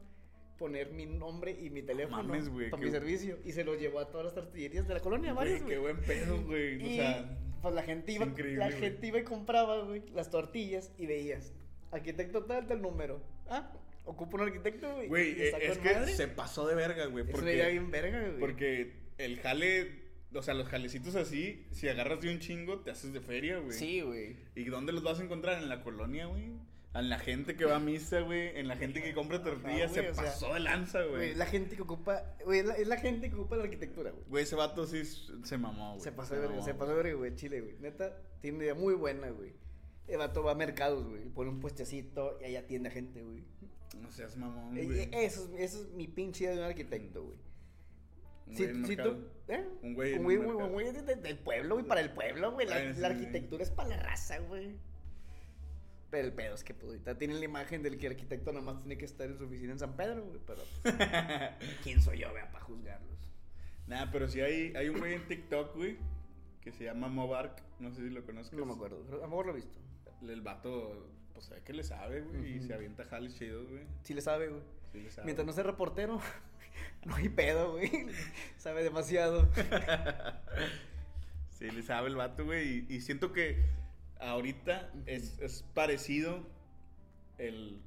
poner mi nombre y mi teléfono mames, para mi servicio. Y se lo llevó a todas las tortillerías de la colonia, varias, Güey, qué buen pedo, güey. O Y sea, pues la gente iba, la gente iba y compraba, güey, las tortillas y veías, arquitecto tal, tal número. Ah, ocupa un arquitecto, güey. Güey, eh, es que madre. se pasó de verga, güey. Porque, veía bien verga, güey. porque el jale, o sea, los jalecitos así, si agarras de un chingo, te haces de feria, güey. Sí, güey. ¿Y dónde los vas a encontrar? En la colonia, güey. En la gente que va a misa, güey. En la gente que compra tortillas. se o sea, pasó de lanza, Güey, la gente que ocupa, güey, es la, es la gente que ocupa la arquitectura, güey. Güey, ese vato sí se mamó, güey. Se pasó de verga, se pasó de verga, güey, Chile, güey. Neta, tiene una idea muy buena, güey. El vato va a mercados, güey, pone un puestecito y ahí atiende a gente, güey. No seas mamón, Eh, güey. eh, Eso, es- eso es mi pinche idea de un arquitecto, güey. Un Si, güey tú, ¿eh? Un güey un güey, un un mercado. güey de- de- del pueblo, güey, para el pueblo, güey. La, Ah, sí, la sí. arquitectura es para la raza, güey. Pero el pedo es que, pues, ahorita tienen la imagen del que el arquitecto nada más tiene que estar en su oficina en San Pedro, güey. Pero, pues, *laughs* ¿quién soy yo, vea, para juzgarlos? Nah, pero sí hay, hay un güey en TikTok, güey, que se llama Mobark. No sé si lo conozcas. No me acuerdo, a lo mejor lo he visto. El vato, pues sabe que le sabe, güey. Y se avienta jales chidos, güey. Sí le sabe, güey. Sí le sabe. Mientras no sea reportero, *laughs* no hay pedo, güey. *laughs* Sabe demasiado. *laughs* Sí, le sabe el vato, güey. Y, y siento que ahorita es, es parecido el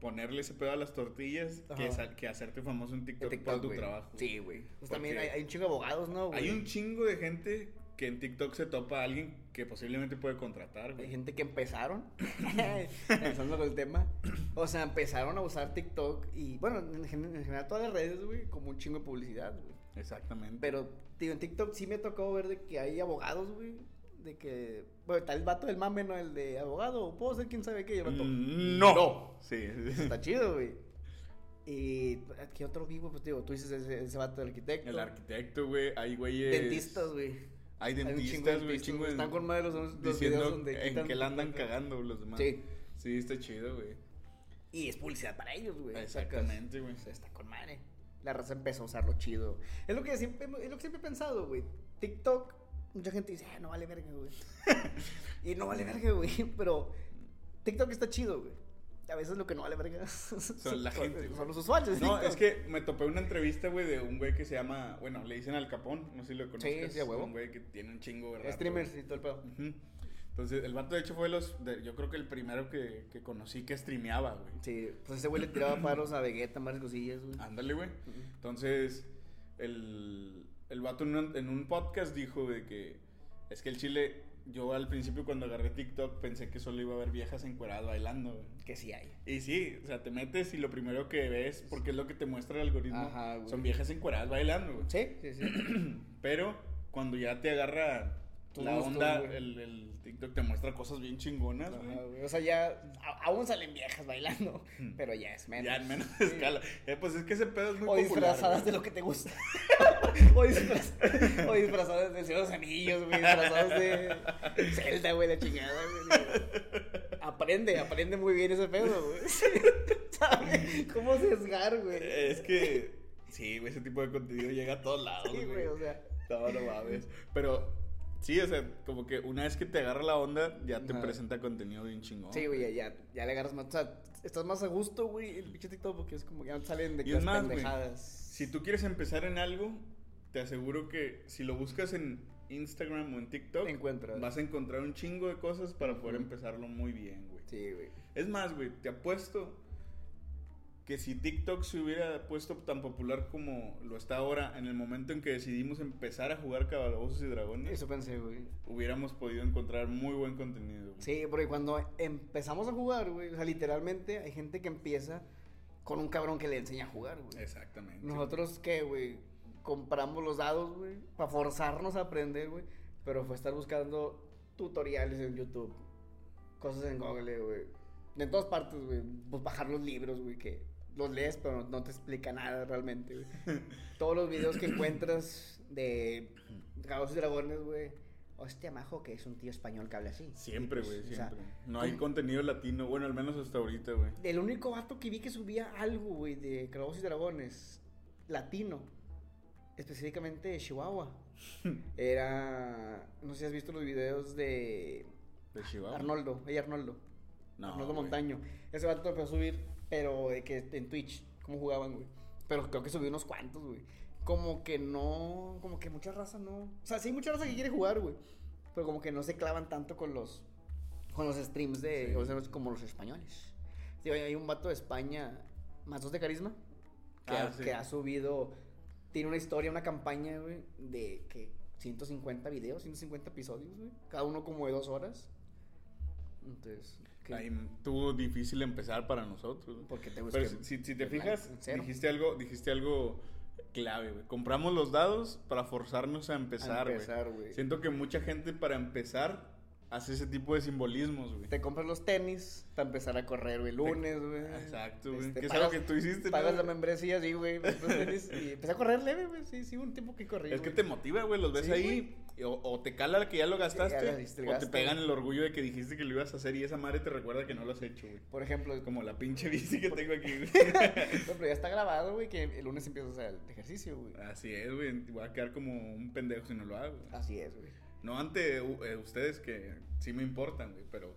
ponerle ese pedo a las tortillas que, que hacerte famoso en TikTok, TikTok, por tu trabajo. Sí, güey. Pues también hay, hay un chingo de abogados, ¿no, güey? Hay un chingo de gente que en TikTok se topa a alguien que posiblemente puede contratar, Hay güey. gente que empezaron, *coughs* *laughs* empezando con el tema, o sea, empezaron a usar TikTok y, bueno, en, gen- en general todas las redes, güey, como un chingo de publicidad, güey. Exactamente. Pero, tío, en TikTok sí me tocó ver de que hay abogados, güey, de que, bueno, está el vato del mame, ¿no? El de abogado, puedo ser quién sabe qué, y el vato, Mm, no. Sí. está *laughs* chido, güey. Y, ¿qué otro vivo? Pues, digo, tú dices ese, ese vato del arquitecto. El arquitecto, güey. Hay güeyes. Dentistas, güey. Hay dentistas, güey. Chingo güey. de- Están con madre los, los videos Diciendo donde en que la andan cagando los demás. Sí. Sí, está chido, güey. Y es publicidad para ellos, güey. Exactamente, güey. O sea, está con madre. La raza empezó a usarlo chido. Es lo que siempre, es lo que siempre he pensado, güey. TikTok, mucha gente dice, ah, no vale verga, güey. *laughs* y no vale verga, güey. *laughs* Pero TikTok está chido, güey. A veces lo que no vale verga son, *laughs* la gente. Son los usuarios. No, es que me topé una entrevista, güey, de un güey que se llama, bueno, le dicen Al Capón, no sé si lo conoces. sí, a huevo. Un güey que tiene un chingo, ¿verdad? Streamers y todo el pedo. Entonces, el vato de hecho fue los, de- yo creo que el primero que, que conocí que streameaba, güey. Sí, pues ese güey le tiraba *clears throat* paros a Vegeta, varias cosillas, güey. Ándale, güey. Entonces, el, el vato en un, en un podcast dijo de que es que el chile, yo al principio cuando agarré TikTok pensé que solo iba a haber viejas encueradas bailando, güey. Que sí hay. Y sí, o sea, te metes y lo primero que ves, porque es lo que te muestra el algoritmo, Ajá, güey. son viejas encueradas bailando, güey. Sí, sí, sí. *clears throat* Pero cuando ya te agarra la gustos, onda, güey. el, el TikTok te muestra cosas bien chingonas, güey. Güey. O sea, ya a- aún salen viejas bailando, Hmm. pero ya es menos. Ya en menos Sí. escala. Eh, pues es que ese pedo es muy O popular. disfrazadas güey. de lo que te gusta. *laughs* o, disfraz- o disfrazadas de Señor de los Anillos, güey. Disfrazadas de Zelda, güey, la chingada, güey. Aprende, aprende muy bien ese pedo, güey. *laughs* ¿Sabe cómo sesgar, güey? Es que, sí, güey, ese tipo de contenido llega a todos lados, Sí, güey, o sea. No, no mames. Pero, sí, o sea, como que una vez que te agarra la onda, ya te Ajá. presenta contenido bien chingón. Sí, güey, ya, ya, le agarras más. O sea, estás más a gusto, güey, el pinche TikTok, porque es como que ya salen de que más, güey, pendejadas. Si tú quieres empezar en algo, te aseguro que si lo buscas en Instagram o en TikTok, Encuentras. vas a encontrar un chingo de cosas para poder Ujú. empezarlo muy bien, güey. Sí, güey. Es más, güey, te apuesto que si TikTok se hubiera puesto tan popular como lo está ahora, en el momento en que decidimos empezar a jugar Calabozos y Dragones, Eso pensé, güey. hubiéramos podido encontrar muy buen contenido. güey. Sí, porque cuando empezamos a jugar, güey, o sea, literalmente hay gente que empieza con un cabrón que le enseña a jugar, güey. Exactamente. Nosotros, ¿qué, güey? Compramos los dados, güey, para forzarnos a aprender, güey. Pero fue estar buscando tutoriales en YouTube, cosas en Google, güey. De todas partes, güey. Pues bajar los libros, güey, que los lees, pero no, no te explica nada realmente, güey. *laughs* Todos los videos que encuentras de Cabos y Dragones, güey. Hostia, majo, que es un tío español que habla así. Siempre, pues, güey, o sea, siempre. no hay contenido latino, bueno, al menos hasta ahorita, güey. El único vato que vi que subía algo, güey, de Calabozos y Dragones, latino, específicamente de Chihuahua, *laughs* era. No sé si has visto los videos de De Chihuahua. Arnoldo, ella Arnoldo, No, Arnoldo. Montaño. Ese vato empezó a subir, pero de que en Twitch, cómo jugaban, güey. Pero creo que subió unos cuantos, güey. Como que no, como que mucha raza no. O sea, sí hay mucha raza que quiere jugar, güey. pero como que no se clavan tanto con los, con los streams de, Sí. o sea, como los españoles. Digo, hay un vato de España, más dos de carisma, que, Ah, ha, sí. que ha subido, tiene una historia, una campaña, güey, de que 150 videos, 150 episodios, güey, cada uno como de dos horas. Entonces, ¿qué? Ahí tuvo difícil empezar para nosotros. porque te Pero si, si te fijas, dijiste algo, dijiste algo clave, güey. Compramos los dados para forzarnos a empezar, güey. Siento que mucha gente para empezar hace ese tipo de simbolismos, güey. Te compras los tenis para empezar a correr, güey, lunes, güey. Exacto, güey. Este, que es algo que tú hiciste, Pagas ¿no? la membresía, sí, güey. y empecé a correr leve, güey. Sí, sí, un tiempo que corrí. Es que güey. te motiva, güey, los ves Sí, ahí. y O, o te cala que ya lo gastaste, Ya lo hiciste, o te pegan el orgullo de que dijiste que lo ibas a hacer y esa madre te recuerda que no lo has hecho, güey. Por ejemplo, Como la pinche bici que *laughs* tengo aquí, güey. pero ya está grabado, güey, que el lunes empiezas a hacer el ejercicio, güey. Así es, güey. Voy a quedar como un pendejo si no lo hago. güey. Así es, güey. No ante eh, ustedes que sí me importan, güey, pero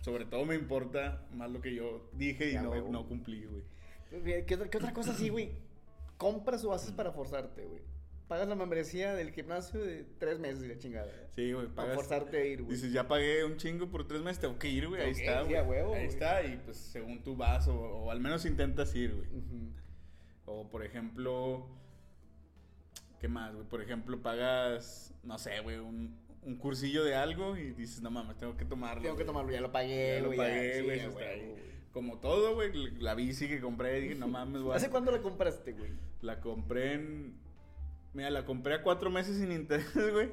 sobre todo me importa más lo que yo dije y Ya, no, no cumplí, güey. Pues, ¿Qué, otra- qué otra cosa así, güey? Compras o haces para forzarte, güey. Pagas la membresía del gimnasio de tres meses y la chingada. Sí, güey, Para forzarte a ir, güey. Dices, ya pagué un chingo por tres meses, tengo que ir, güey. Ahí está, sí, güey. huevo, Ahí güey. está, y pues según tú vas, o, o al menos intentas ir, güey. O por ejemplo, ¿qué más, güey? Por ejemplo, pagas, no sé, güey, un, un cursillo de algo y dices, no mames, tengo que tomarlo. Tengo que güey". tomarlo, ya lo pagué, Ya lo güey. pagué, güey. Como todo, güey, la bici que compré, dije, no *laughs* mames, güey. ¿Hace cuándo la compraste, güey? La compré en. Mira, la compré a cuatro meses sin interés, *laughs* güey.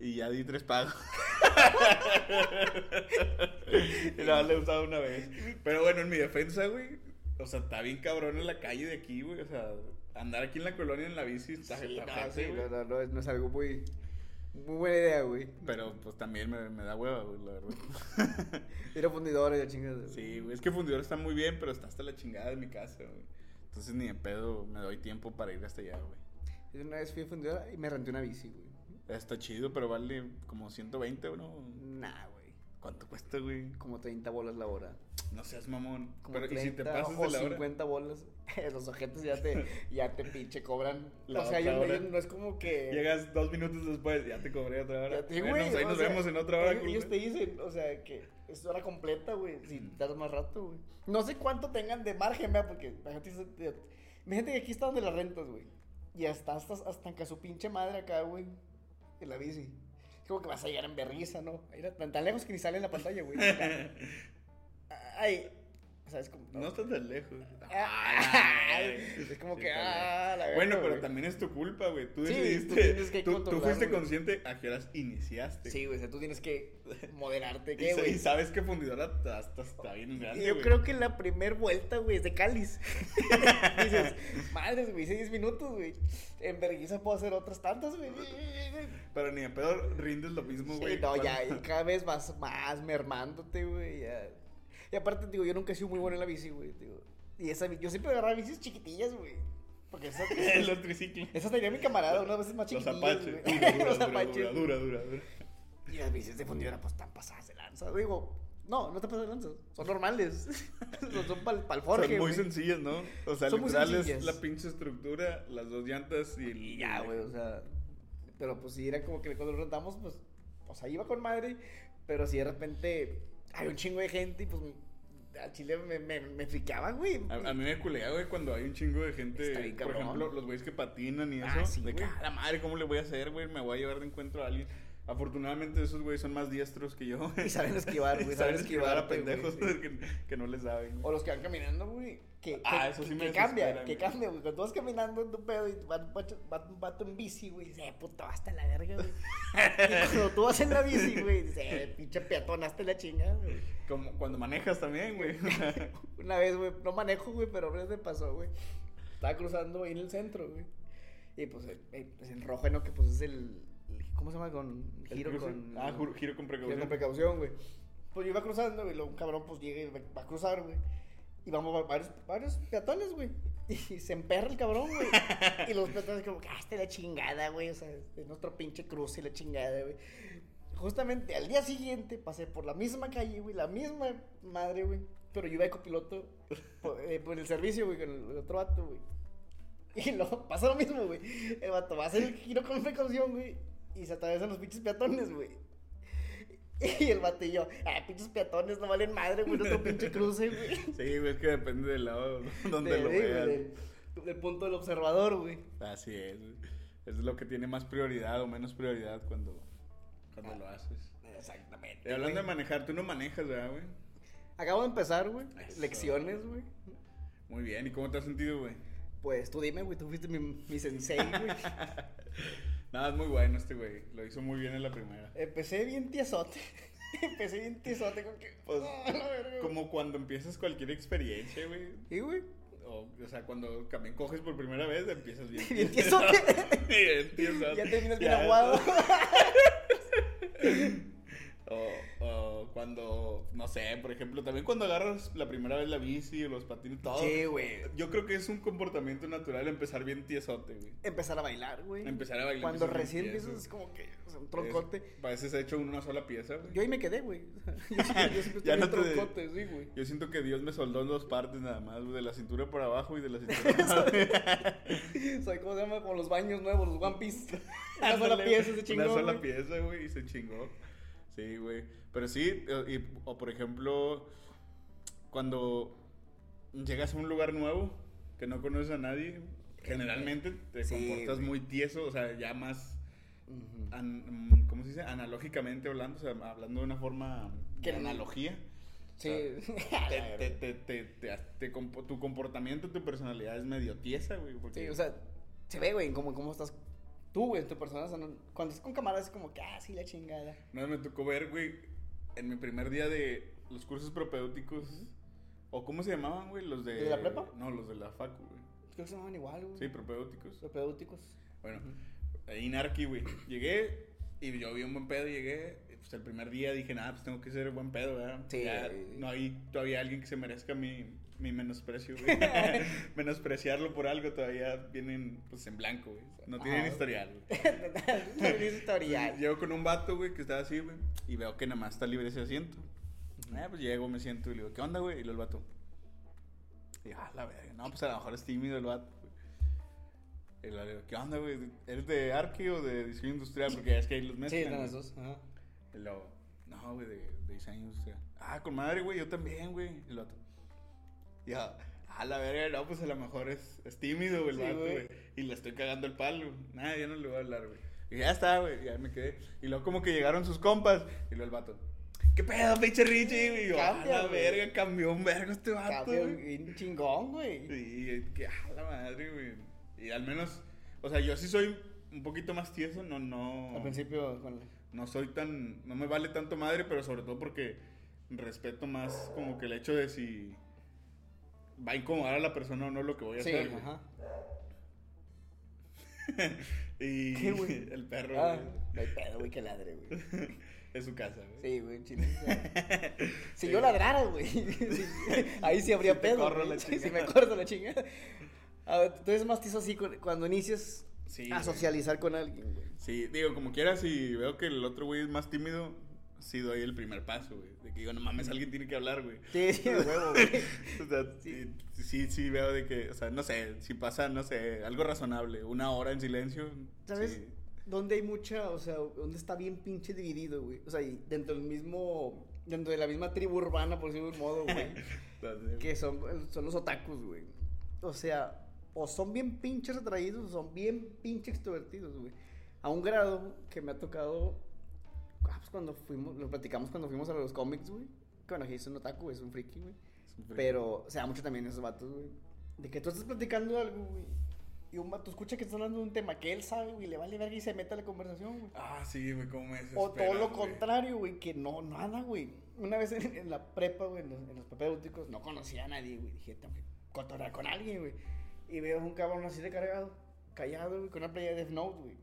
Y ya di tres pagos. y nada, más le he usado una vez. Pero bueno, en mi defensa, güey. O sea, está bien cabrón en la calle de aquí, güey. O sea, andar aquí en la colonia en la bici está, Sí, no, sí, no, no, no, es- no es algo muy, muy buena idea, güey. Pero pues también me, me da hueva, güey, la verdad. *laughs* Ir a fundidores, la chingada. güey. Sí, güey. Es que Fundidor está muy bien, pero está hasta la chingada de mi casa, güey. Entonces ni de pedo me doy tiempo para ir hasta allá, güey. Una vez fui a fundidora y me renté una bici, güey. Está chido, pero vale como 120, ¿no? Nah, güey. ¿Cuánto cuesta, güey? Como 30 bolas la hora. No seas mamón. Como Pero, ¿y si te 30 pasas o de la hora? 50 bolas. *laughs* Los ojetes ya te, *laughs* ya te pinche cobran. La o sea, hora. ellos no es como que. Llegas dos minutos después, ya te cobré otra hora. Te- güey, pues ahí nos sea, vemos en otra hora. Ellos, te dicen, o sea, que es hora completa, güey. Si tardas más rato, güey. No sé cuánto tengan de margen, vea, porque la gente dice. Imagínate que aquí está donde las rentas, güey. Y hasta, hasta, hasta que a su pinche madre acá, güey. En la bici. Es como que vas a llegar en berriza, ¿no? Era tan, tan lejos que ni sale en la pantalla, güey. *laughs* Ay. O sea, es como. No estás tan lejos. *laughs* Es como Sí, que. está Ah, la Bueno, pero güey. también es tu culpa, güey. Tú Sí, decidiste. que tú, fuiste güey. consciente a qué horas iniciaste. Sí, güey, o sea, tú tienes que *laughs* moderarte, ¿qué, güey? y sabes que fundidora hasta, está bien grande. Yo güey. creo que la primer vuelta, güey, es de cáliz. *laughs* Dices, madres, güey, hice 10 minutos, güey. En Berguisa puedo hacer otras tantas, güey. Pero ni de pedo rindes lo mismo, güey. Sí, no, ya, y cada vez vas más mermándote, güey, ya. Y aparte, digo, yo nunca he sido muy bueno en la bici, güey, digo. Y esa, yo siempre agarraba bicis chiquitillas, güey. Porque esa, Los *laughs* triciclos. esa tenía mi camarada, unas veces más Los chiquitillas, apaches. Dura, dura, *laughs* Los apaches. dura, dura, dura, dura. Y las bicis de fundidora, pues, están pasadas de lanza. Digo, no, no te pasadas de lanza. Son normales. *laughs* son para el forje, Son muy güey. sencillas, ¿no? O sea, Son literal es la pinche estructura, las dos llantas y el. Y ya, güey, o sea. Pero pues sí, era como que cuando lo rentamos, pues. O sea, iba con madre. Pero si de repente hay un chingo de gente y pues. Al chile me, me, me friqueaba, güey. A, a mí me culea, güey, cuando hay un chingo de gente. Bien por ejemplo, los güeyes que patinan y eso. Ah, sí, de que. "Ah, la madre, ¿cómo le voy a hacer, güey? Me voy a llevar de encuentro a alguien. Afortunadamente, esos güeyes son más diestros que yo. *laughs* Y saben esquivar, güey. *laughs* Saben esquivar a güey, pendejos *laughs* que, que no les saben. O los que van caminando, güey. Que, Ah, que- eso sí que- me que cambia, que cambia, güey. Cuando tú vas caminando en tu pedo y va va un vato en bici, güey, dice, eh, puto, hasta la verga, güey. y cuando tú vas en la bici, güey, dice, eh, pinche peatón, hasta la chingada, güey. Como cuando manejas también, güey. Una vez, güey, no manejo, güey, pero una vez me pasó, güey. Estaba cruzando ahí en el centro, güey. Y pues, eh, eh, pues en rojo, ¿no? Que pues es el. ¿Cómo se llama? Con El giro con. Ah, juro- giro con giro precaución. con precaución, güey. Pues yo iba cruzando, güey. Un cabrón, pues llega y va a cruzar, güey. Y vamos va- varios, varios peatones, güey. *laughs* Y se emperra el cabrón, güey. Y los peatones, como, ah, esta es la chingada, güey. O sea, es nuestro pinche cruce, la chingada, güey. Justamente al día siguiente pasé por la misma calle, güey, la misma madre, güey. Pero yo iba de copiloto por, eh, por el servicio, güey, con el, el otro vato, güey. Y luego *laughs* pasa lo mismo, güey. El vato va a hacer el giro con precaución, güey. Y se atraviesan los pinches peatones, güey. Y el yo, ah, pinches peatones no valen madre, güey, nuestro pinche cruce, güey. *laughs* Sí, güey, es que depende del lado *laughs* donde De- lo veas. del, del punto del observador, güey. Así es, güey. Es lo que tiene más prioridad o menos prioridad cuando, cuando lo haces. Exactamente. Y hablando de manejar, tú no manejas, ¿verdad, güey? Acabo de empezar, güey. Eso. Lecciones, güey. Muy bien, ¿y cómo te has sentido, güey? Pues tú dime, güey, tú fuiste mi, mi sensei, güey. *laughs* Nada, es muy bueno este güey. Lo hizo muy bien en la primera. Empecé bien tiesote. *laughs* Empecé bien tiesote con que. Pues, Ah, la verga, güey. Como cuando empiezas cualquier experiencia, güey. ¿Y, güey? O, o sea, cuando también coges por primera vez, empiezas bien. *laughs* Bien tiesote. *laughs* bien tiesote. ya terminas bien aguado. O, o cuando, no sé, por ejemplo, también cuando agarras la primera vez la bici o los patines, todo. Sí, güey. Yo creo que es un comportamiento natural empezar bien tiesote, güey. Empezar a bailar, güey. Empezar a bailar. Cuando recién empiezas es como que, o sea, un troncote. Es- Pareces hecho una sola pieza, güey. Yo ahí me quedé, güey. *laughs* Yo, yo siempre *laughs* Ya no troncote, sí, güey. Yo siento que Dios me soldó en dos partes nada más, güey, de la cintura por abajo y de la cintura por *laughs* arriba. Soy como se llama con los baños nuevos, los One Piece. Una sola pieza se chingó. Una sola pieza, güey, y se chingó. Sí, güey. Pero sí, y- o por ejemplo, cuando llegas a un lugar nuevo que no conoces a nadie, generalmente te Sí, comportas güey. muy tieso, o sea, ya más, an- ¿cómo se dice? Analógicamente hablando, o sea, hablando de una forma Que de analogía. Sí. *laughs* Te, te, te, tu comportamiento, tu personalidad es medio tiesa, güey. porque- Sí, o sea, se ve, güey, como cómo estás tú, güey, en tu persona. o sea, no- cuando estás con camaradas es como que, ah, sí, la chingada. Vez me tocó ver, güey, en mi primer día de los cursos propedéuticos. ¿O cómo se llamaban, güey? Los de... ¿De la prepa? No, los de la facu, güey. Creo que se llamaban igual, güey. Sí, propedéuticos. Propedéuticos. Bueno, ahí en Arqui, güey. Llegué y yo vi un buen pedo, llegué. y, Pues el primer día dije, nada, pues tengo que ser buen pedo, ¿verdad? Sí. Ya no hay todavía alguien que se merezca mi, mi menosprecio, güey. *laughs* Menospreciarlo por algo todavía vienen, pues, en blanco, güey. No tienen historial, güey. *laughs* No es historial. Llego con un vato, güey, que estaba así, güey. Y veo que nada más está libre ese asiento. Eh, pues llego, me siento y le digo, ¿qué onda, güey? Y luego el vato. Y ah, la verga. No, pues a lo mejor es tímido el vato, güey. Y luego le digo, ¿qué onda, güey? ¿Eres de Arque o de diseño industrial? Porque ya es que ahí los Sí, mezclan. güey. las dos. Ajá. Y luego, no, güey, de, de diseño industrial. Ah, con madre, güey, yo también, güey. Y el vato. Y yo, ah, la verga, no, pues a lo mejor es, es tímido, güey, el vato, güey. Y le estoy cagando el palo. Nada, ya no le voy a hablar, güey. Y ya está, güey, ya me quedé. Y luego como que llegaron sus compas. Y luego el vato. ¿Qué pedo, pinche Richie? Y yo, ah, Cambia, la güey. verga, cambió un vergo este vato, Cambio güey. bien chingón, güey. Y que, ah, la madre, güey. Y al menos, o sea, yo sí soy un poquito más tieso, no, no. Al principio, con... No soy tan. No me vale tanto madre, pero sobre todo porque respeto más como que el hecho de si va a incomodar a la persona o no lo que voy a Sí, hacer. güey. ajá. *laughs* Y ¿Qué, güey? *laughs* el perro Ah, güey, no hay pedo, güey, que ladre, güey. *laughs* es su casa, güey. Sí, güey, chile. Si yo ladrara, güey. ahí sí habría Si pedo. corro la Sí, Si chingada. me corto la chingada. A ver, tú eres más tizo así cu- cuando inicias Sí, a güey. socializar con alguien, güey. Sí, digo, como quiera, si veo que el otro güey es más tímido, sí doy el primer paso, güey. De que digo, no mames, alguien tiene que hablar, güey. Sí, sí, de huevo, *laughs* güey. O sea, sí, sí, sí veo de que, o sea, no sé, si pasa, no sé, algo razonable, una hora en silencio. ¿Sabes? sí. Donde hay mucha, o sea, donde está bien pinche dividido, güey. O sea, y dentro del mismo, dentro de la misma tribu urbana, por decirlo de un modo, güey. *laughs* Que son, son los otakus, güey. O sea, o son bien pinches atraídos o son bien pinches extrovertidos, güey. A un grado que me ha tocado, pues cuando fuimos, lo platicamos cuando fuimos a los cómics, güey. Que bueno, aquí es un otaku, es un friki, güey. es. Pero se da mucho también esos vatos, güey. De que tú estás platicando algo, güey. Y un vato escucha que estás hablando de un tema que él sabe, güey, le vale verga y se mete a la conversación, güey. Ah, sí, güey, cómo me O todo lo güey. contrario, güey, que no, nada, güey. Una vez en, en la prepa, güey, en los, en los propedéuticos, no conocía a nadie, güey. Dije, tengo que cotorrear con alguien, güey. Y veo un cabrón así de cargado, callado, güey, con una playa de Death Note, güey.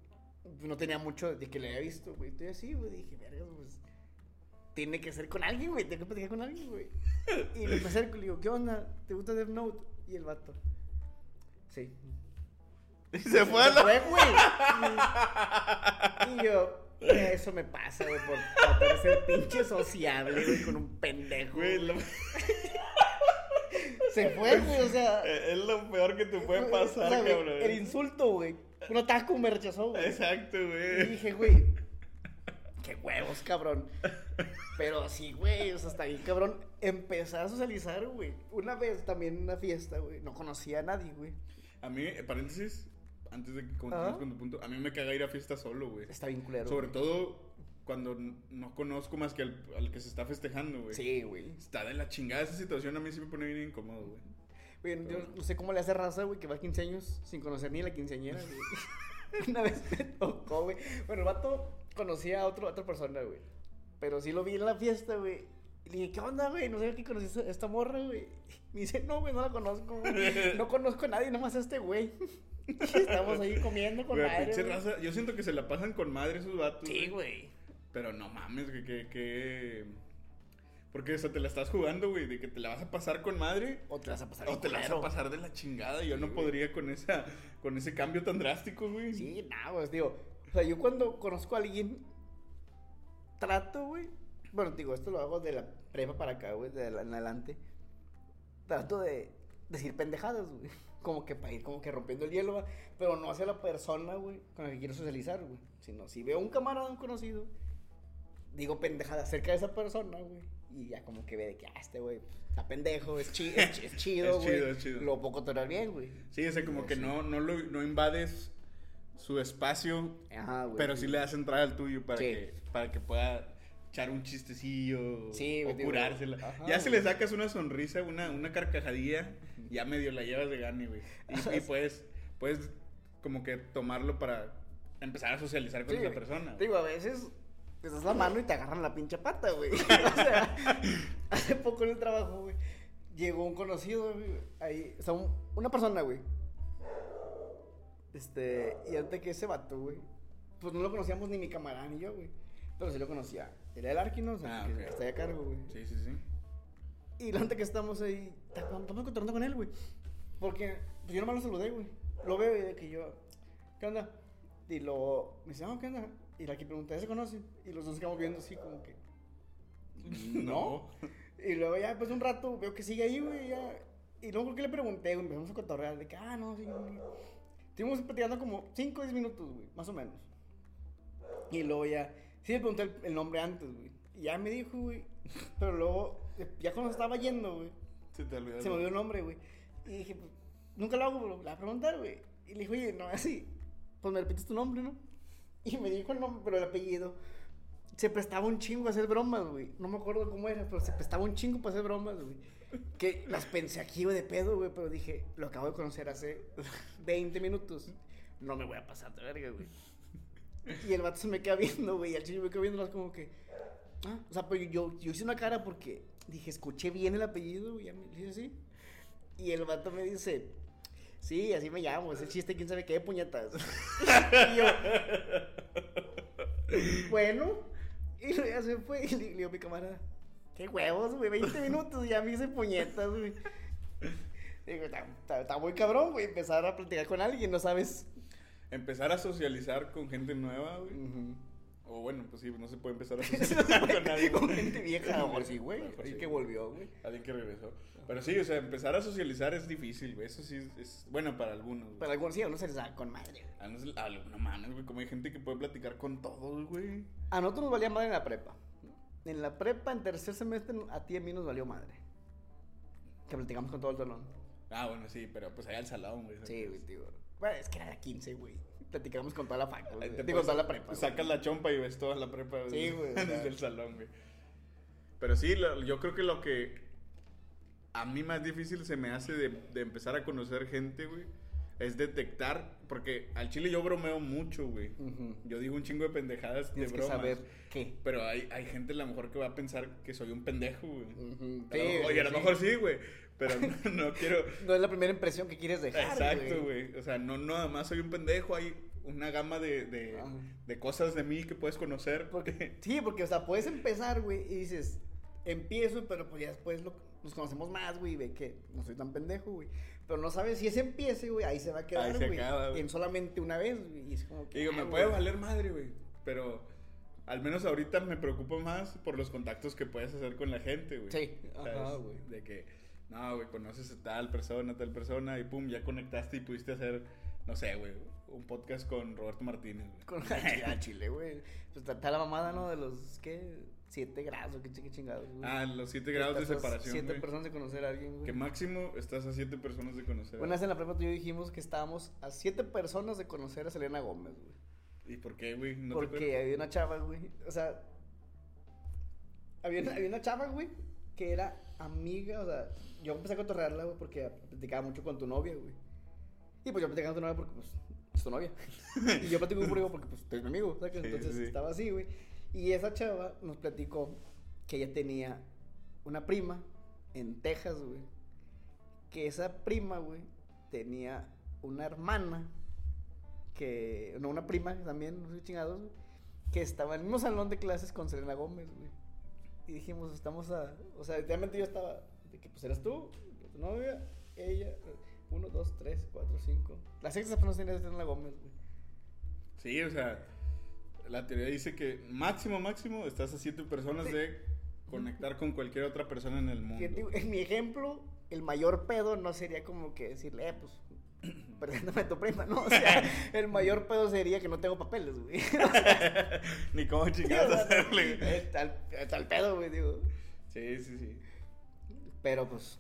No tenía mucho de que le había visto, güey. Estoy así, güey. Dije, verga, pues. Tiene que ser con alguien, güey. Tengo que platicar con alguien, güey. Y me acerco y le digo, ¿qué onda? ¿Te gusta Death Note? Y el vato. Sí. Y se fue a Se la... fue, güey. *laughs* Y yo, eso me pasa, güey, por tratar de ser pinche sociable, güey, con un pendejo. Güey, lo- Se fue, güey, o sea. *laughs* es lo peor que te puede o pasar, sea, güey, cabrón. El insulto, güey. Un otaku me rechazó, güey. Exacto, Y güey. dije, güey, qué huevos, cabrón. Pero sí, güey, o sea, hasta ahí, cabrón, empezar a socializar, güey. Una vez también en una fiesta, güey, no conocía a nadie, güey. A mí, eh, paréntesis, antes de que continúes con tu punto, a mí me caga ir a fiesta solo, güey. Está bien culero. Sobre güey. todo cuando no conozco más que al, al que se está festejando, güey. Sí, güey. Está de la chingada esa situación, a mí sí me pone bien incómodo, güey. Güey, yo no sé cómo le hace raza, güey, que va a 15 años sin conocer ni la quinceañera, güey. *laughs* Una vez me tocó, güey. Bueno, el vato conocía a, otro, a otra persona, güey. Pero sí lo vi en la fiesta, güey. Y le dije, ¿qué onda, güey? No sé qué conocí a esta morra, güey. *laughs* Me dice, no, güey, no la conozco, güey. *laughs* No conozco a nadie, nomás a este güey. Estamos ahí comiendo con Güey, madre, pinche güey. raza, yo siento que se la pasan con madre esos vatos. Sí, güey. Pero no mames, que, que, que... Porque o sea, te la estás jugando, güey, de que te la vas a pasar con madre. O te vas a pasar O te la vas a pasar de la chingada. Yo no güey. podría con esa, con ese cambio tan drástico, güey. Sí, nada, güey, digo, o sea, yo cuando conozco a alguien, trato, güey, bueno, digo, esto lo hago de la prepa para acá, güey, de la- en adelante, trato de decir pendejadas, güey, *laughs* como que para ir como que rompiendo el hielo, va, pero no hacia la persona, güey, con la que quiero socializar, güey, sino si veo un camarada, un conocido, digo pendejadas acerca de esa persona, güey, y ya como que ve de que, ah, este güey, está pendejo, es, chi- es, chi- es chido, Es güey, chido, es chido. lo puedo controlar bien, güey. Sí, o sea, como que no, no, lo, no invades su espacio, Ajá, güey. pero sí le das entrada al tuyo para, Sí. que, para que pueda echar un chistecillo Sí, o digo, curársela. ajá, ya si le sacas una sonrisa, una, una carcajadilla, ya medio la llevas de gane, güey. *laughs* Y, y puedes, puedes como que tomarlo para empezar a socializar con Sí, esa güey. persona. Digo, a veces te das la mano y te agarran la pinche pata, güey. *laughs* o sea, hace poco en el trabajo, güey, llegó un conocido, güey, ahí, o sea, un- una persona, güey. Este, y antes que ese vato, güey, pues no lo conocíamos ni mi camarada ni yo, güey. Pero sí lo conocía. Era el Arquino, o sea, Ah, que ok. está ahí a cargo, güey. Sí, sí, sí. Y la antes que estamos ahí, estamos cotorreando con él, güey. Porque pues yo nomás lo saludé, güey. Lo veo y de que yo, ¿qué onda? Y lo, me dice, ah, ¿qué onda? Y la que pregunta, ¿ya se conocen? Y los dos quedamos viendo así como que, *laughs* no. Y luego ya, pues un rato, veo que sigue ahí, güey, ya. Y luego creo que le pregunté, güey, empezamos a cotorrear, de que, ah, no, sí, güey. Estuvimos platicando como 5 o 10 minutos, güey, más o menos. Y luego ya, sí le pregunté el, el nombre antes, güey. Y ya me dijo, güey. Pero luego, ya cuando estaba yendo, güey, Se te olvidó. se me olvidó el nombre, güey. Y dije, pues, nunca lo hago, pero la voy a preguntar, güey. Y le dije, oye, no, así, pues me repites tu nombre, ¿no? *laughs* Y me dijo el nombre, pero el apellido. Se prestaba un chingo a hacer bromas, güey. No me acuerdo cómo era, pero se prestaba un chingo para hacer bromas, güey. Que las pensé aquí, güey, de pedo, güey, pero dije, lo acabo de conocer hace *laughs* 20 minutos. No me voy a pasar de verga, güey. Y el vato se me queda viendo, güey. Y al chile me queda viendo más como que. Ah, o sea, pero yo, yo hice una cara porque dije, escuché bien el apellido, güey. Dije así. Y el vato me dice, sí, así me llamo. Ese chiste, quién sabe qué, puñetas. *laughs* y yo, bueno. Y luego ya se fue. Y le, a mi camarada, qué huevos, güey. 20 minutos y ya me hice puñetas, güey. Digo, está, muy cabrón, güey. Empezar a platicar con alguien, no sabes. Empezar a socializar con gente nueva, güey. Ujú. O bueno, pues sí, no se puede empezar a *laughs* socializar con nadie. Con gente vieja, a lo mejor sí, güey. A lo mejor Ahí sí. que volvió, güey. Alguien que regresó. Pero sí, o sea, empezar a socializar es difícil, güey. Eso sí es, es- bueno para algunos. güey. Para algunos sí, a unos se les da con madre. güey. A nosotros- a lo- no mames, güey, como hay gente que puede platicar con todos, güey. A nosotros nos valía madre en la prepa. En la prepa, en tercer semestre, a ti y a mí nos valió madre. Que platicamos con todo el salón. Ah, bueno, sí, pero pues allá al salón, güey. Sí, güey, tío. Bueno, es que era la 15, güey. Platicamos con toda la facu, Ahí güey. te Digo, toda la prepa. güey. Sacas la chompa y ves toda la prepa Sí, *laughs* desde- güey, desde ya. el salón, güey. Pero sí, lo- yo creo que lo que a mí más difícil se me hace de, de empezar a conocer gente, güey, es detectar, porque al chile yo bromeo mucho, güey. Yo digo un chingo de pendejadas Tienes de que bromas. saber qué. Pero hay, hay gente a lo mejor que va a pensar que soy un pendejo, güey. Ujú. A lo Sí, mejor- a lo sí. mejor sí, güey. Pero no, *laughs* no quiero. No es la primera impresión que quieres dejar. Exacto, güey. O sea, no, no, además soy un pendejo. Hay una gama de, de, Ajá. de cosas de mí que puedes conocer. Porque. Sí, porque, o sea, puedes empezar, güey, y dices, empiezo, pero pues ya después lo- nos conocemos más, güey, y ve que no soy tan pendejo, güey. Pero no sabes si ese empiece, güey, ahí se va a Ahí quedar, se güey. acaba, güey. En solamente una vez, güey. Y es como que. Digo, ah, me güey. puede valer madre, güey. Pero al menos ahorita me preocupo más por los contactos que puedes hacer con la gente, güey. Sí, ¿Sabes? ajá, güey. De que, no, güey, conoces a tal persona, tal persona, y pum, ya conectaste y pudiste hacer no sé, güey, un podcast con Roberto Martínez, güey. Con la chile, *laughs* güey. Pues está, la mamada, ¿no? De los, ¿qué? Siete grados, qué chingados, güey. Ah, los siete grados de separación, Siete güey. personas de conocer a alguien, güey. Que máximo estás a siete personas de conocer. vez en la prepa tú y yo dijimos que estábamos a siete personas de conocer a Selena Gómez, güey. ¿Y por qué, güey? ¿No Porque había una chava, güey. O sea, había una, había una chava, güey, que era amiga, o sea, yo empecé a cotorrearla, güey, porque platicaba mucho con tu novia, güey. Y pues yo platicaba con tu novia porque, pues, pues, tu novia. *laughs* y yo platico *laughs* con porque pues, tú eres mi amigo, ¿sabes? Entonces estaba así, güey. Y esa chava nos platicó que ella tenía una prima en Texas, güey. Que esa prima, güey, tenía una hermana que. No, una prima también, no sé chingados, güey, Que estaba en el mismo salón de clases con Selena Gómez, güey. Y dijimos, estamos a. O sea, realmente yo estaba. De que pues eras tú, tu novia, ella. 1, 2, 3, 4, 5. La sexta no tenía de la Gómez, güey. Sí, o sea, la teoría dice que máximo, máximo, estás a 7 personas de conectar con cualquier otra persona en el mundo. En mi ejemplo, el mayor pedo no sería como que decirle, eh, pues, *clears throat* preséntame tu prima, ¿no? O sea, *laughs* el mayor pedo sería que no tengo papeles, güey. *laughs* Ni cómo *laughs* chingados hacerle. Tal, tal pedo, güey, digo. Sí, sí, sí. Pero pues,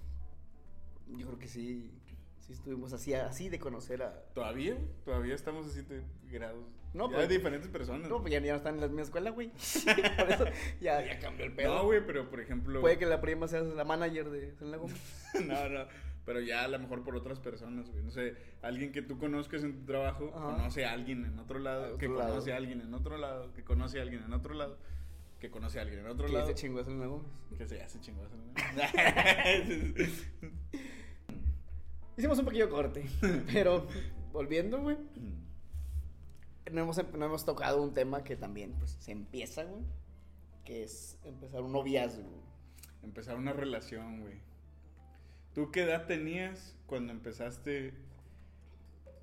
yo creo que sí sí estuvimos así, así de conocer a... ¿Todavía? Todavía estamos a 7 grados. No, ya pues- hay diferentes personas. No, pues ya, ya no están en la misma escuela, güey. *laughs* Por eso ya, *laughs* ya cambió el pedo. No, güey, pero por ejemplo. Puede que la prima sea la manager de Selena Gómez. *laughs* no, no. Pero ya a lo mejor por otras personas, güey. No sé, alguien que tú conozcas en tu trabajo Ajá. conoce a alguien en otro lado, A otro que lado. conoce a alguien en otro lado, que conoce a alguien en otro lado, que conoce a alguien en otro Que lado. se chingó a Selena Gómez. Que se hace chingoso. ¿no? Hicimos un pequeño corte, *laughs* pero volviendo, güey. No hemos, no hemos tocado un tema que también, pues, se empieza, güey. Que es empezar un noviazgo. Empezar una relación, güey. ¿Tú qué edad tenías cuando empezaste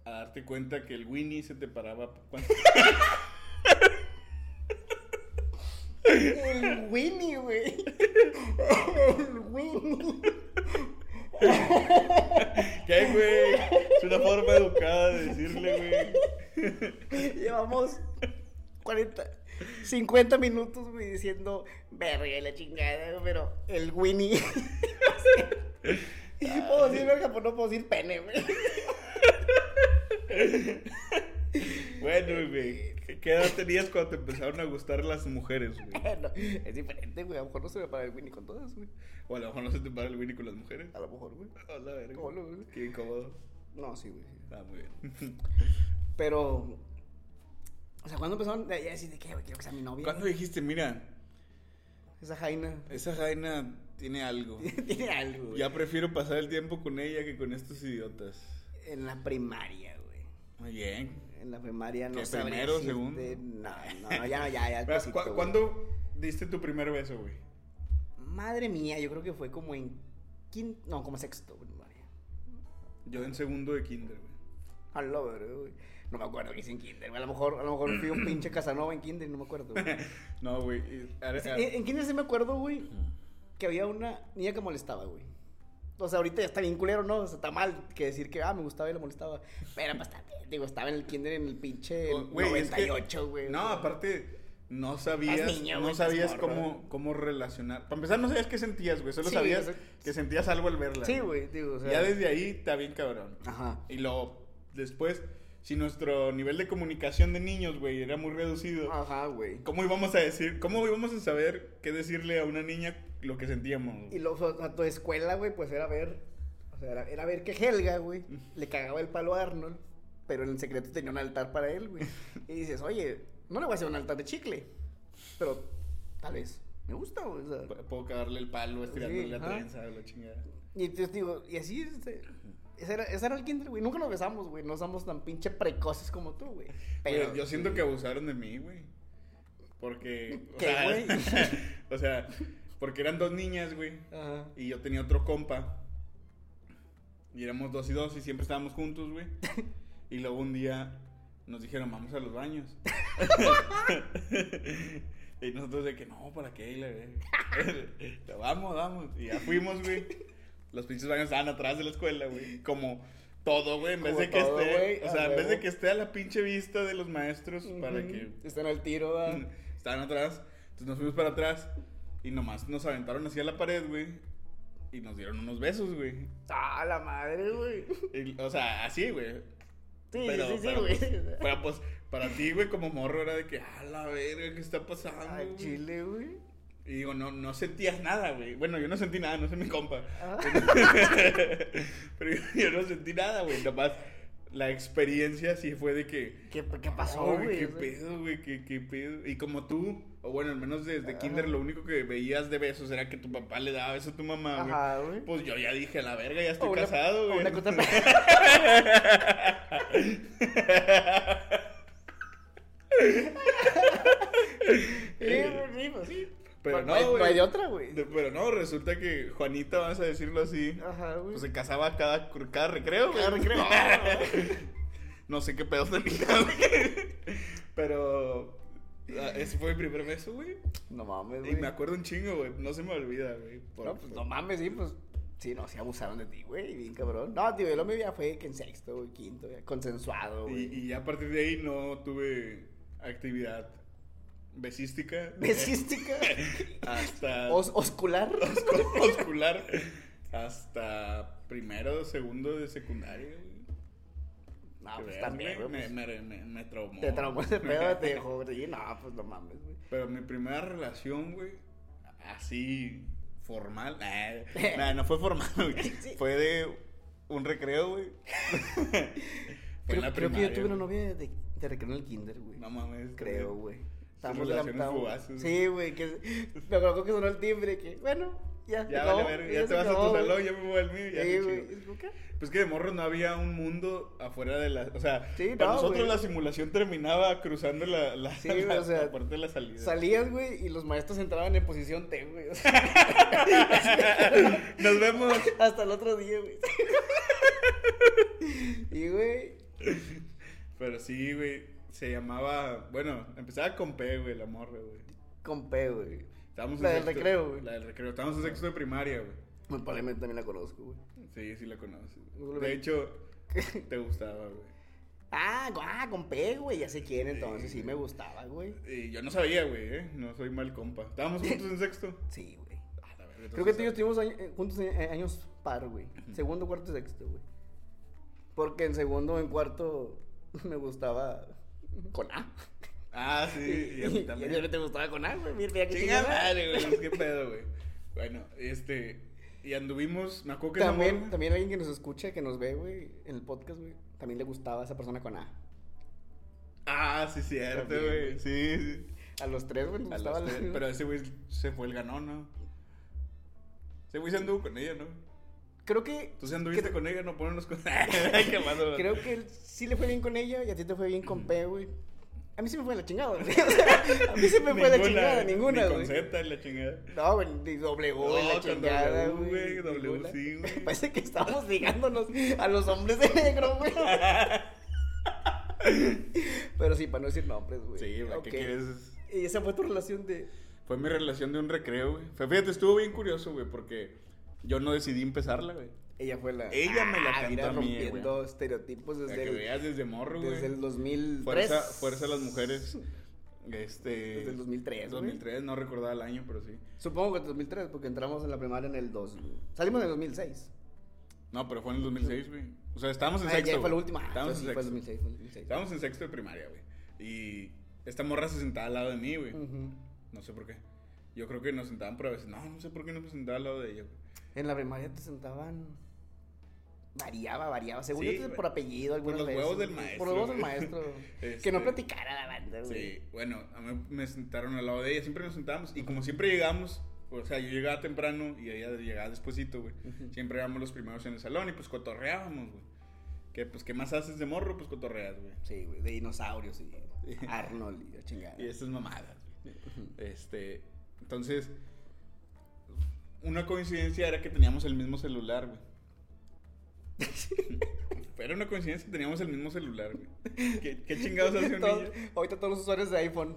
a darte cuenta que el Winnie se te paraba? *laughs* *laughs* El Winnie, güey. El Winnie. *laughs* ¿Qué, güey? Es una forma educada de decirle, güey. *laughs* Llevamos 40, 50 minutos, güey, diciendo verga y la chingada, pero el Winnie. *laughs* Y puedo decir verga, pero no puedo decir pene, güey. Bueno, güey. ¿qué- ¿Qué edad tenías cuando te empezaron a gustar las mujeres, güey? *laughs* No, es diferente, güey. A lo mejor no se me para el Winnie con todas, güey. O a lo mejor no se te para el Winnie con las mujeres. A lo mejor, güey. A la verga. Güey. Qué incómodo. No, sí, güey. Ah, muy bien. *laughs* Pero. O sea, ¿cuándo empezaron a decir de qué, güey? Quiero que sea mi novia. ¿Cuándo dijiste, mira, Esa Jaina. esa Jaina tiene algo? *laughs* Tiene algo, güey. Ya prefiero pasar el tiempo con ella que con estos idiotas. En la primaria, güey. Muy bien. En la primaria no ¿Qué, sabría primero, decirte- segundo? No, no, ya, ya, ya. *laughs* Pero, pasito, ¿cu- güey. ¿Cuándo diste tu primer beso, güey? Madre mía, yo creo que fue como en quinto, no, como sexto, primaria. Yo en segundo de kinder, güey. A güey. No me acuerdo que hice en kinder, güey. A lo mejor, a lo mejor fui un *clears throat* pinche Casanova en kinder, no me acuerdo, güey. *laughs* No, güey. y- En, en kinder sí me acuerdo, güey, que había una niña que molestaba, güey. O sea, ahorita ya está bien culero, ¿no? O sea, está mal que decir que, ah, me gustaba y le molestaba. Pero, pues, también, digo, estaba en el kinder en el pinche Oh, güey, es que- 98, güey. No, aparte, no sabías, niño, no sabías morro. cómo, cómo relacionar. Para empezar, no sabías qué sentías, güey. Solo Sí, sabías que sentías algo al verla. Sí, güey, digo, o sea. Ya desde ahí está bien cabrón. Ajá. Y luego, después, si nuestro nivel de comunicación de niños, güey, era muy reducido, Ajá, güey. ¿cómo íbamos a decir, cómo íbamos a saber qué decirle a una niña lo que sentíamos? güey? Y luego a tu escuela, güey, pues era ver. O sea, era, era ver que Helga, güey, *laughs* le cagaba el palo a Arnold, pero en secreto tenía un altar para él, güey. *laughs* Y dices, oye, no le voy a hacer un altar de chicle, pero tal vez me gusta, güey. O sea, Puedo cagarle el palo, estirándole Sí, la ajá. trenza, la chingada. y te digo, y así, este, ese era, ese era el kinder, güey. Nunca nos besamos, güey. No somos tan pinche precoces como tú, güey. Pero Güey, yo siento que abusaron de mí, güey. Porque. O ¿Qué, sea, güey? *laughs* o sea, porque eran dos niñas, güey. Ajá. Y yo tenía otro compa. Y éramos dos y dos y siempre estábamos juntos, güey. *laughs* Y luego un día nos dijeron, vamos a los baños. *laughs* y nosotros de que no, ¿para qué? Vamos, vamos. Y ya fuimos, güey. Los pinches baños estaban atrás de la escuela, güey. Como, todo, güey, en vez de que todo, esté, o sea, en vez de que esté a la pinche vista de los maestros para que Están al tiro. Mm, Estaban atrás. Entonces nos fuimos para atrás. Y nomás nos aventaron hacia la pared, güey. Y nos dieron unos besos, güey. Ah, la madre, güey. O sea, así, güey. Sí, Pero- sí, sí, güey. Pero pues, para ti, güey, como morro era de que, ah, la verga, ¿qué está pasando? Güey?" chile, güey. Y digo, no, no sentías nada, güey. Bueno, yo no sentí nada, no sé mi compa. Ah. Pero *laughs* yo, yo no sentí nada, güey. Nomás la experiencia sí fue de que. ¿Qué, qué pasó, güey? ¿Qué pedo, güey? ¿Qué, ¿Qué pedo? Y como tú, o bueno, al menos desde kinder, lo único que veías de besos era que tu papá le daba beso a tu mamá, güey. Ajá, güey. Pues yo ya dije, a la verga, ya estoy O casado, güey. una *laughs* *laughs* pues, sí, pues sí. Pero no, güey. no hay de otra, güey. Pero no, resulta que Juanita, vamos a decirlo así, Ajá, güey. pues se casaba cada, cada recreo, güey. Cada recreo. *laughs* no sé qué pedo tenía, güey. Pero ah, ese fue mi primer beso, güey. No mames, Y güey. me acuerdo un chingo, güey. No se me olvida, güey. Por- No, pues no mames, sí, pues. Sí, no, sí abusaron de ti, güey, bien cabrón. No, tío, lo mío ya fue que en sexto, güey, quinto, ya, consensuado, Y, güey. y ya a partir de ahí no tuve actividad besística. Besística. *laughs* hasta Os, oscular. *laughs* oscular. Hasta primero, segundo de secundaria, güey. No, pues también, güey, me, pues, me, me, me traumó. Te traumó ese *laughs* pedo, te dejó, sí, no, pues no mames, güey. Pero mi primera relación, güey, así formal, nah, nah, no fue formal, güey. Sí. Fue de un recreo, güey. fue en Creo, la creo que yo tuve una novia de, de recreo en el kinder, güey. No mames. Creo, güey. Estábamos estábamos- fugaces. Sí, güey, que *laughs* me acuerdo que sonó el timbre, que bueno, ya. Ya acabó, vale, verga, ya ya te vas a tu salón, yo me voy al mío, ya Sí, güey. Pues que de morro no había un mundo afuera de la... O sea, Sí, para no, nosotros la simulación terminaba cruzando la, la, Sí, la- o sea, la puerta de la salida. Salías, güey, y los maestros entraban en posición T, güey. o sea, *laughs* Nos vemos. hasta el otro día, güey. *laughs* Y, güey, Pero sí, güey, se llamaba... Bueno, empezaba con P, güey, la morra, güey. con P, güey. Estábamos La en del sexto- recreo, güey. La del recreo. Estábamos en sexto de primaria, güey. Muy probablemente también la conozco, güey. Sí, sí la conoces. De hecho, *laughs* te gustaba, güey. Ah, ah, con P, güey, ya sé quién, entonces sí me gustaba, güey. Y yo no sabía, güey, ¿eh? No soy mal compa. ¿Estábamos *laughs* juntos en sexto? Sí, güey. Ah, la Creo que tú y yo estuvimos año- eh, juntos en- eh, años par, güey. Segundo, cuarto y sexto, güey. Porque en segundo en cuarto *laughs* me gustaba con A. Ah, sí, y a mí también. Y a no te gustaba con A, güey. Mira, Chinga chingada. madre, güey. ¿Qué *laughs* pedo, güey? Bueno, este. Y anduvimos. Me acuerdo que También, también alguien que nos escucha, que nos ve, güey, en el podcast, güey. También le gustaba a esa persona con A. Ah, sí, cierto, güey. Sí, sí. A los tres, güey, nos gustaba. tres, Pero ese güey se fue el ganón, ¿no? Ese güey se anduvo con ella, ¿no? Creo que. Tú se anduviste con ella, no ponernos con. *laughs* Qué malo. Creo que él sí le fue bien con ella y a ti te fue bien con P, güey. A mí sí me fue la chingada, güey. O *laughs* sea, *laughs* a mí sí me fue la chingada, ninguna, Ni güey. con Z y la chingada. No, güey, ni y No, la chingada, W, güey. güey, W, ninguna. sí, güey. Parece que estamos ligándonos a los hombres de negro, güey. Pero sí, para no decir nombres, güey. Sí, güey, Ok. ¿qué quieres? Y esa fue tu relación de. Fue mi relación de un recreo, güey. Fíjate, estuvo bien curioso, güey, porque yo no decidí empezarla, güey. Ella fue la. Ella me la Ah, cantó a mí, rompiendo güey. estereotipos desde que el, veas desde morro, güey. desde el 2003. Fuerza, fuerza a las mujeres. Este. Desde el 2003, güey. 2003, no recordaba el año, pero sí. Supongo que en 2003, porque entramos en la primaria en el 2. Salimos en el 2006. No, pero fue en el 2006, güey. O sea, estábamos en Ah, sexto. ya fue la última. Ah, Estábamos en el sexto. 2006, fue el 2006. Estábamos en sexto de primaria, güey. Y esta morra se sentaba al lado de mí, güey. No sé por qué. Yo creo que nos sentaban por a veces. No, no sé por qué no me sentaba al lado de ella, güey. En la primaria te sentaban. Variaba, variaba. Según Sí, yo, por apellido, algunas los veces. huevos del maestro, Por los huevos del maestro. Este- *laughs* Que no platicara la banda, güey. Sí, bueno, a mí me sentaron al lado de ella, siempre nos sentábamos y como siempre llegamos, o sea, yo llegaba temprano y ella llegaba despuesito, güey. Siempre éramos los primeros en el salón y pues cotorreábamos, güey. Que pues, ¿qué más haces de morro? Pues cotorreas, güey. Sí, güey, de dinosaurios y Arnold y la chingada. Y esas mamadas, güey. Este, entonces, una coincidencia era que teníamos el mismo celular, güey. *laughs* Era una coincidencia que teníamos el mismo celular, güey. ¿Qué, qué chingados hace un Todo- niño? ahorita todos los usuarios de iPhone.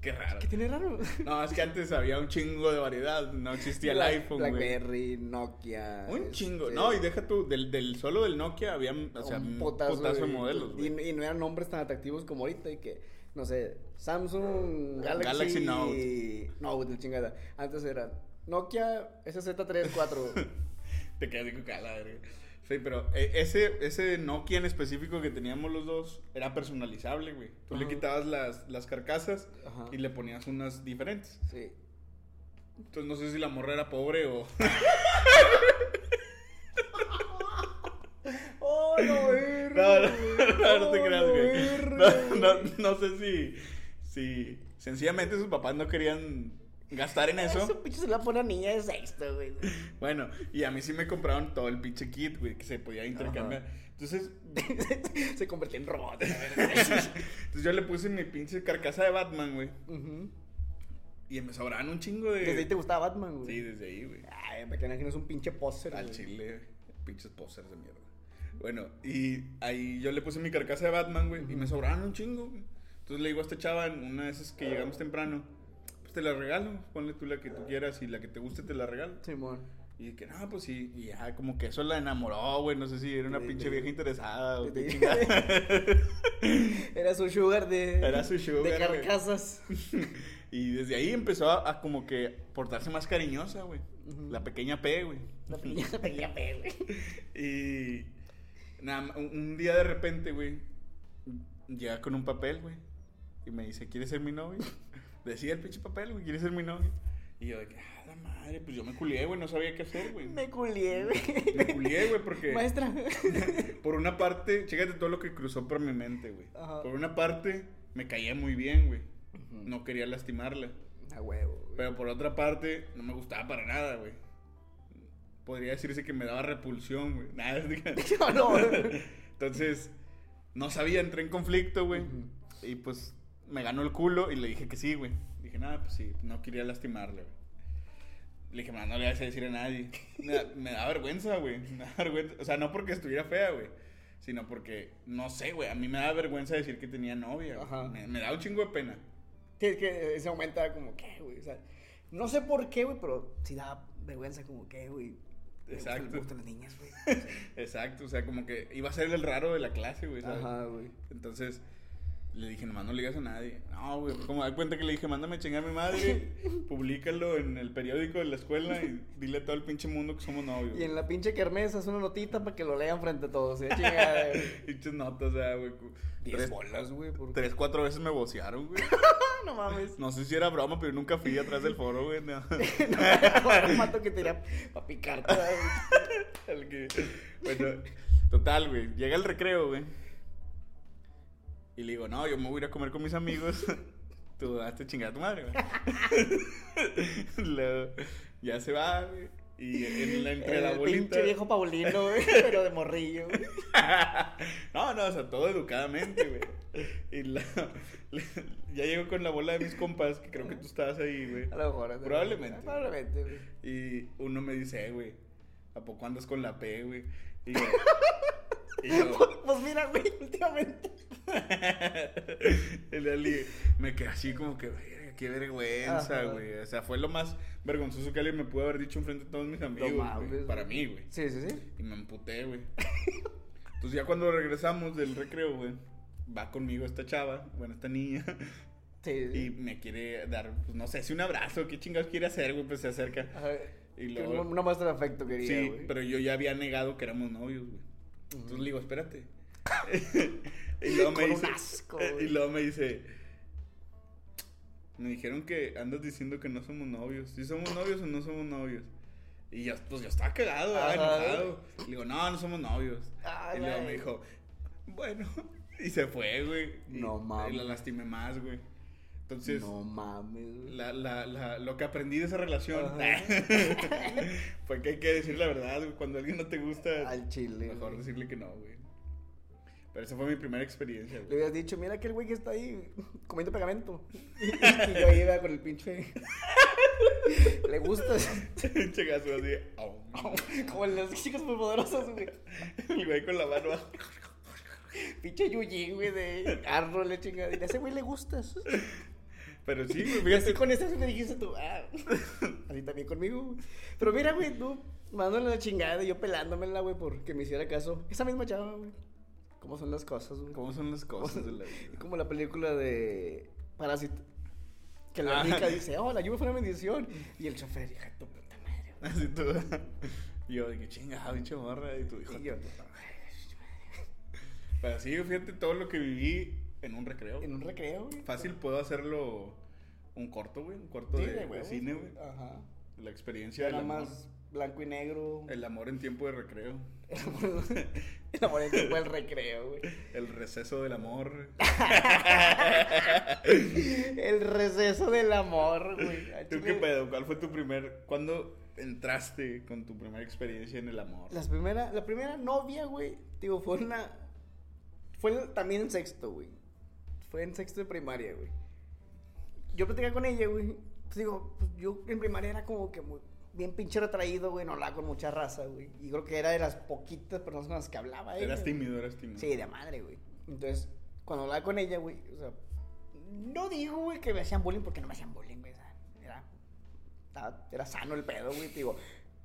Qué raro. ¿Qué tiene raro? No, es que antes había un chingo de variedad. No existía el iPhone, güey. Blackberry, Nokia. Un chingo. este, No, y deja tú, del, del solo del Nokia había, o sea, un potazo, de modelos, Y, güey. y no eran nombres tan atractivos como ahorita y que, no sé, Samsung, Galaxy, Galaxy Note. No, de chingada. Antes era Nokia SZ34. *laughs* Te quedas de cala. Sí, pero eh, ese, ese Nokia en específico que teníamos los dos era personalizable, güey. Tú le quitabas las, las carcasas Ajá. y le ponías unas diferentes. Sí. Entonces no sé si la morra era pobre o... *laughs* *laughs* ¡Oh, no, No, no, no, no te Oh, creas, güey. No, no, no sé si, si sencillamente sus papás no querían gastar en Eso eso. pinche se la pone a niña de sexto, güey. Bueno, y a mí sí me compraron todo el pinche kit, güey, que se podía intercambiar. Entonces, *laughs* se convirtió en robot. *laughs* entonces yo le puse mi pinche carcasa de Batman, güey. Y me sobraban un chingo de... Desde ahí te gustaba Batman, güey. Sí, desde ahí, güey. Ay, me quedan que no es un pinche póster. Al güey. chile, pinches posters de mierda. Bueno, y ahí yo le puse mi carcasa de Batman, güey, y me sobraban un chingo, güey. Entonces le digo a esta chava, una de esas que llegamos temprano, pues te la regalo, ponle tú la que tú quieras y la que te guste te la regalo. Simón. Y que no, pues sí, y ya como que eso la enamoró, güey, no sé si era una pinche vieja interesada o chingada. *laughs* Era su sugar de. Era su sugar, De güey. carcasas. *laughs* Y desde ahí empezó a, a como que portarse más cariñosa, güey. La pequeña P, güey. La pequeña, la pequeña P, güey. *laughs* Y nada, un día de repente, güey, llega con un papel, güey. Y me dice, ¿quieres ser mi novio? Decía el pinche papel, güey, ¿quieres ser mi novio? Y yo de que, ah, la madre, pues yo me culié, güey, no sabía qué hacer, güey. Me culié, güey. Me culié, güey, porque Maestra. *laughs* por una parte, chécate todo lo que cruzó por mi mente, güey. Ajá. Por una parte, me caía muy bien, güey. No quería lastimarla. A huevo. güey. Pero por otra parte, no me gustaba para nada, güey. Podría decirse que me daba repulsión, güey. *laughs* Nada, *laughs* No, no, güey. Entonces, no sabía, entré en conflicto, güey. Y pues me ganó el culo y le dije que sí, güey. Dije, nada, pues sí, no quería lastimarle, güey. Le dije, "Ma, no le vas a decir a nadie. *laughs* Me da, me da vergüenza, güey. Me da vergüenza. O sea, no porque estuviera fea, güey. Sino porque, no sé, güey. A mí me da vergüenza decir que tenía novia. Ajá. Me, me da un chingo de pena. Que ese momento era como, ¿qué, güey? O sea, no sé por qué, güey, pero sí da vergüenza, como, ¿qué, güey? Exacto. Me gustan las niñas, güey. *laughs* Exacto. O sea, como que iba a ser el raro de la clase, güey. ¿sabes? Ajá, güey. Entonces, le dije, nomás no le digas a nadie. No, güey, como da cuenta que le dije, mándame a chingar a mi madre, *laughs* públicalo en el periódico de la escuela y dile a todo el pinche mundo que somos novios. Y en la pinche kermés haz una notita para que lo lean frente a todos, ¿eh? *laughs* Chingada. Pinches notas, sea, güey. Diez Tres, bolas, güey. por- tres, cuatro veces me vocearon, güey. *laughs* No mames. No sé si era broma, pero nunca fui atrás del foro, güey. No. Mato que tenía para picarte, güey. Bueno, total, güey. Llega el recreo, güey. Y le digo, no, yo me voy a ir a comer con mis amigos. *laughs* Tú hazte chingar a tu madre, güey. *laughs* *laughs* Luego, ya se va, güey. Y en la, entre la El bolita. pinche viejo Paulino, güey, pero de morrillo, güey. no, no, o sea, todo educadamente, güey. Y la- ya llego con la bola de mis compas, que creo que tú estabas ahí, güey. A lo mejor. Probablemente. Probablemente, güey. Y uno me dice, eh, güey, ¿a poco andas con la P, güey? Y yo, y yo, *laughs* Pues mira, güey, últimamente. *laughs* el Ali me quedé así como que, "Verga, qué vergüenza, Ajá. güey. O sea, fue lo más vergonzoso que alguien me pudo haber dicho enfrente de todos mis amigos, güey, para mí, güey. Sí, sí, sí. Y me emputé, güey. Entonces ya cuando regresamos del recreo, güey, va conmigo esta chava, bueno, esta niña, *laughs* Sí, y me quiere dar, pues no sé, si un abrazo, qué chingados quiere hacer, güey, pues se acerca. Ajá. Y luego- una, muestra de afecto quería, Sí, pero yo ya había negado que éramos novios, güey. Entonces le digo, espérate. *laughs* y luego me Con un dice. asco, eh, y luego me dice. Me dijeron que andas diciendo que no somos novios. ¿Sí somos novios o no somos novios? Y yo, pues yo estaba cagado. Ajá. enojado. Le digo, no, no somos novios. Ah, y luego me dijo, bueno. *laughs* Y se fue, güey. Y- No mames. Y la lastimé más, güey. Entonces, No mames, güey. la, la, la, lo que aprendí de esa relación *laughs* fue que hay que decir la verdad, güey. Cuando alguien no te gusta, Al chile. mejor güey. decirle que no, güey. Pero esa fue mi primera experiencia, Le güey. hubieras dicho, mira aquel güey que está ahí comiendo pegamento. *laughs* y yo iba con el pinche. *laughs* Le gusta. Pinche gaso así. Como en los chicos muy poderosos, güey. El güey con la mano. Pinche Yuji, güey, de arro, le chingada. Y a ese güey le gustas. Pero sí, güey, Y *laughs* así fíjate. con esta me dijiste tú, ah, *laughs* así también conmigo. Pero mira, güey, tú mandándole la chingada y yo pelándomela, güey, porque me hiciera caso. Esa misma chava, güey. ¿Cómo son las cosas, güey? ¿Cómo son las cosas de la vida? Como la película de Parásito. Que la Ah. rica dice, oh, la lluvia fue una bendición. Y el chofer, hija tu puta madre, güey. Así tú. Y yo, que chingada, pinche morra. Y tu hijo. Y yo, Pero sí, fíjate todo lo que viví en un recreo. en un recreo, güey. Fácil puedo hacerlo un corto, güey. Un corto Sí, de, de de huevos, cine, güey. Ajá. La experiencia Era del amor. más blanco y negro. El amor en tiempo de recreo. El amor en tiempo del recreo, güey. El receso del amor. *laughs* El receso del amor, güey. ¿Tú qué pedo? ¿Cuál fue tu primer... ¿Cuándo entraste con tu primera experiencia en el amor? Las primera, la primera novia, güey, digo, fue una... Fue también en sexto, güey. Fue en sexto de primaria, güey. Yo platicaba con ella, güey. Pues digo, pues yo en primaria era como que muy, bien pinche retraído, güey. No hablaba con mucha raza, güey. Y creo que era de las poquitas personas con las que hablaba ella. Eras güey. tímido, eras tímido. Sí, de madre, güey. Entonces, cuando hablaba con ella, güey, o sea, no digo, güey, que me hacían bullying porque no me hacían bullying, güey. o sea, Era, estaba- era sano el pedo, güey. Digo,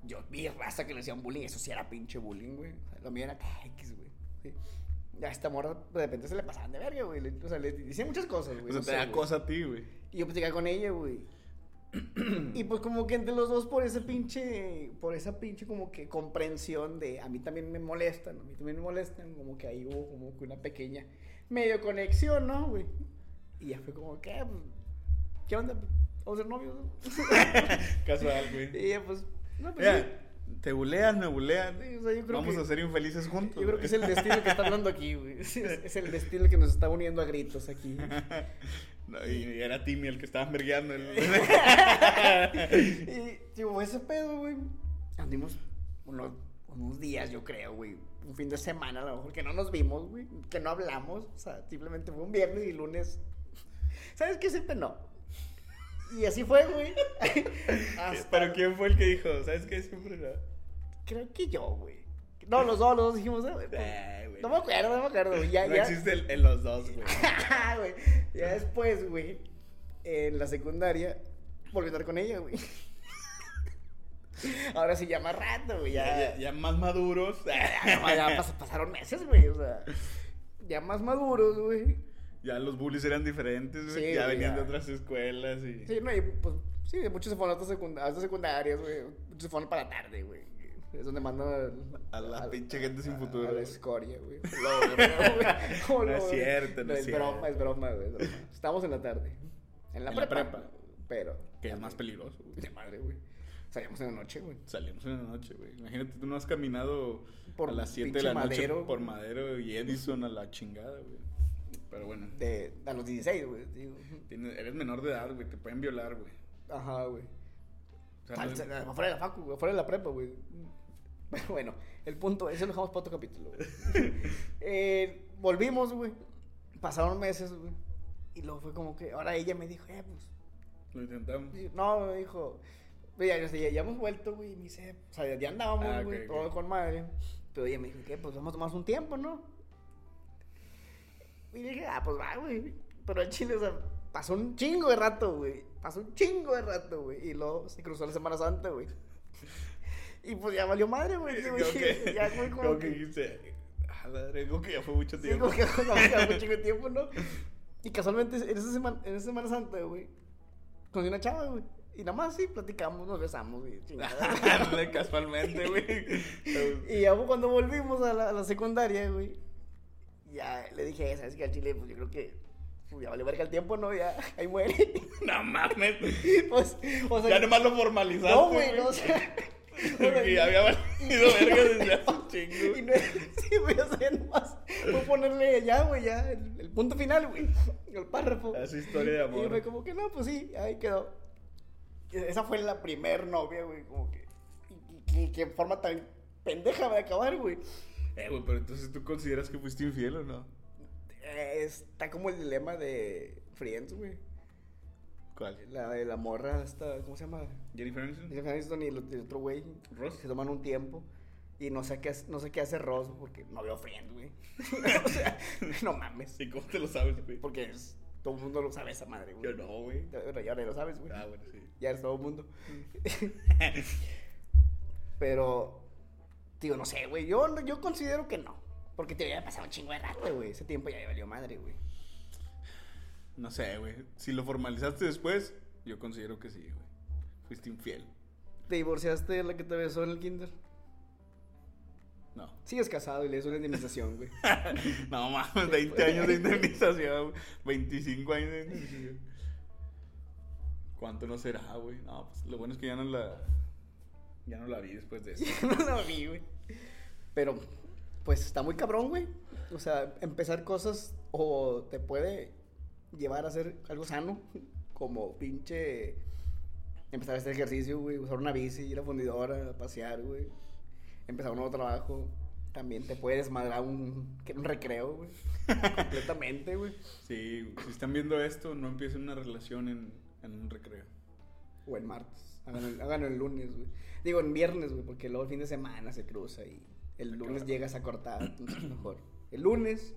yo vi raza que le hacían bullying, eso sí era pinche bullying, güey. O sea, lo mío era X, güey. Sí. A esta morra de repente se le pasaban de verga, güey. O sea, le decían muchas cosas, güey. O sea, no te da cosa a ti, güey. Y yo platicaba con ella, güey. y pues como que entre los dos por ese pinche, por esa pinche como que comprensión de a mí también me molestan, a mí también me molestan, como que ahí hubo como que una pequeña medio conexión, ¿no, güey? Y ya fue como que, pues, ¿qué onda? Vamos a ser novios, ¿no? *laughs* Casual, güey. Y ella, pues, no, pues sí. Te bulean, me bulean. Sí, o sea, yo creo Vamos que- a ser infelices juntos. Yo creo que es el destino que está hablando aquí, güey. *laughs* Es, es el destino que nos está uniendo a gritos aquí. *laughs* No, y, y era Timmy el que estaba vergueando. el- *laughs* y digo, ese pedo, güey. Andimos unos, unos días, yo creo, güey. Un fin de semana, a lo mejor, que no nos vimos, güey. Que no hablamos. O sea, simplemente fue un viernes y lunes. ¿Sabes qué? Siempre no. Y así fue, güey. *laughs* Hasta- Pero ¿quién fue el que dijo? ¿Sabes qué? Siempre no. Creo que yo, güey. No, los dos, los dos dijimos, eh, güey. Ay, güey. No me acuerdo, no me acuerdo. Ya, No ya. existe el, en los dos, *laughs* güey. Ya después, güey, en la secundaria, volví a estar con ella, güey. Ahora sí, ya más rato, güey. Ya, Ya, más maduros. ya, ya pas- pasaron meses, güey. O sea, ya más maduros, güey. Ya los bullies eran diferentes, güey. Sí, ya güey, venían ya. de otras escuelas y... Sí, no, y pues, sí, muchos se fueron a otras, secundarias, güey. Muchos se fueron para la tarde, güey. Es donde mandan A la al- pinche gente sin futuro, A la güey. escoria, güey. *laughs* Güey. *laughs* No es cierto, no es es broma, cierto. es broma, güey. es broma. Estamos en la tarde. En la En la prepa. Pero. Que es más peligroso, güey. De madre, güey. Salíamos en la noche, güey. Salimos en la noche, güey. Imagínate, tú no has caminado Por a las 7 de la noche Madero, por güey. Madero y Edison a la chingada, güey. Pero bueno, De, a los 16, güey. eres menor de edad, güey. Te pueden violar, güey. Ajá, güey. O sea, no Afuera de la facu. Afuera de la prepa, güey. Pero *laughs* bueno, el punto, eso lo dejamos para otro capítulo, güey. *laughs* Eh, volvimos, güey. Pasaron meses, güey. Y luego fue como que, ahora ella me dijo, eh, pues. lo intentamos. No, me dijo. Ya, ya, ya, ya hemos vuelto, güey. y Me dice, o sea, ya andábamos, Ah, güey, ok, ok. todo con madre. Pero ella me dijo, ¿qué? Pues vamos a tomarnos un tiempo, ¿no? Y dije, ah, pues va, güey. Pero el chile, o sea, pasó un chingo de rato, güey. Pasó un chingo de rato, güey. Y luego se cruzó la Semana Santa, güey. Y pues ya valió madre, güey. *laughs* *laughs* Ya, güey, como como que ah, que ya fue mucho Sí, tiempo. como que ya chingo de *laughs* tiempo, ¿no? Y casualmente en esa semana, en esa semana Santa, güey, conocí una chava, güey. Y nada más sí, platicamos, nos besamos, güey. Casualmente, güey. y ya cuando volvimos a la, a la secundaria, güey, ya le dije, ¿sabes qué? Al chile, pues yo creo que pues, ya vale verga el tiempo, ¿no? Ya, *laughs* ahí muere. No mames. *laughs* pues, o sea, Ya nomás lo formalizaste. no, güey, no, o sea. *laughs* Porque ya había valido verga desde hace un chingo. Y no, sí, güey, o sea, nomás fue ponerle ya, güey, ya, el, el punto final, güey, el párrafo. Es historia de Y amor. fue como que no, pues sí, ahí quedó. Y Esa fue la primer novia, güey, como que. Y, y- y qué forma tan pendeja de acabar, güey. Eh, güey, pero entonces tú consideras que fuiste infiel o no? Eh, está como el dilema de Friends, güey. ¿Cuál? La de la morra, esta, ¿cómo se llama? Jennifer Aniston. Jennifer Aniston y el, el otro güey. Ross. Se toman un tiempo. Y no sé qué, hace- no sé qué hace Ross porque no veo Friends, güey. *laughs* *laughs* o sea, no mames. ¿Y cómo te lo sabes, güey? Porque es Todo el mundo lo sabe esa madre, güey. Yo no, güey. Bueno, ya lo sabes, güey. Ah, bueno, sí. Ya es todo el mundo. *laughs* Pero, digo, no sé, güey. Yo, yo considero que no. Porque te había pasado un chingo de rato, güey. Ese tiempo ya me valió madre, güey. No sé, güey. Si lo formalizaste después, yo considero que sí, güey. Fuiste infiel. ¿Te divorciaste de la que te besó en el kinder? No. Sigues casado y le das una indemnización, güey. *laughs* No mames, 20 años de indemnización, güey. 25 años de indemnización. ¿Cuánto no será, güey? No, pues lo bueno es que ya no la. Ya no la vi después de *laughs* eso. no la vi, güey. Pero, pues está muy cabrón, güey. O sea, empezar cosas o te puede llevar a hacer algo sano, como pinche empezar a hacer ejercicio, güey, usar una bici, ir a fundidora, a pasear, güey. Empezar un nuevo trabajo. También te puede desmadrar un, un recreo, güey. *laughs* Completamente, güey. Sí, si están viendo esto, no empiecen una relación en, en un recreo. O en martes. Háganlo, háganlo el lunes, güey. Digo, en viernes, güey, porque luego el fin de semana se cruza y el lunes llegas a cortar, entonces mejor. El lunes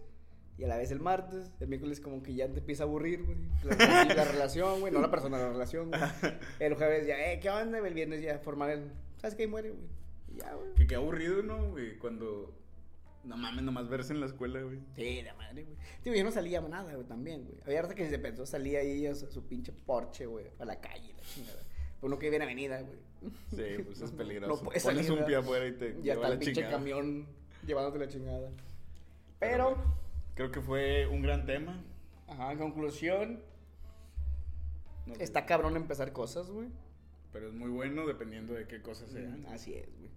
y a la vez el martes, el miércoles como que ya te empieza a aburrir, güey. La, la relación, güey, no la persona, la relación, güey. *laughs* El jueves ya, eh, ¿qué onda? El viernes ya formar el, ¿sabes qué? Muere, güey. Ya, güey. Que qué aburrido, ¿no, güey? Cuando. No mames, nomás verse en la escuela, güey. Sí, de madre, güey. Digo, yo no salía nada, güey, también, güey. Había hasta que se pensó, salía ahí a su, su pinche Porsche, güey, a la calle, la chingada. Uno que vive en avenida, güey. Sí, pues es *laughs* peligroso. No puedes Pones salir, un pie afuera y te Ya está el pinche chingada. camión llevándote la chingada. Pero Pero, bueno, creo que fue un gran tema. ajá, en conclusión, No está cabrón empezar cosas, güey. Pero es muy bueno dependiendo de qué cosas sean. Así es, güey.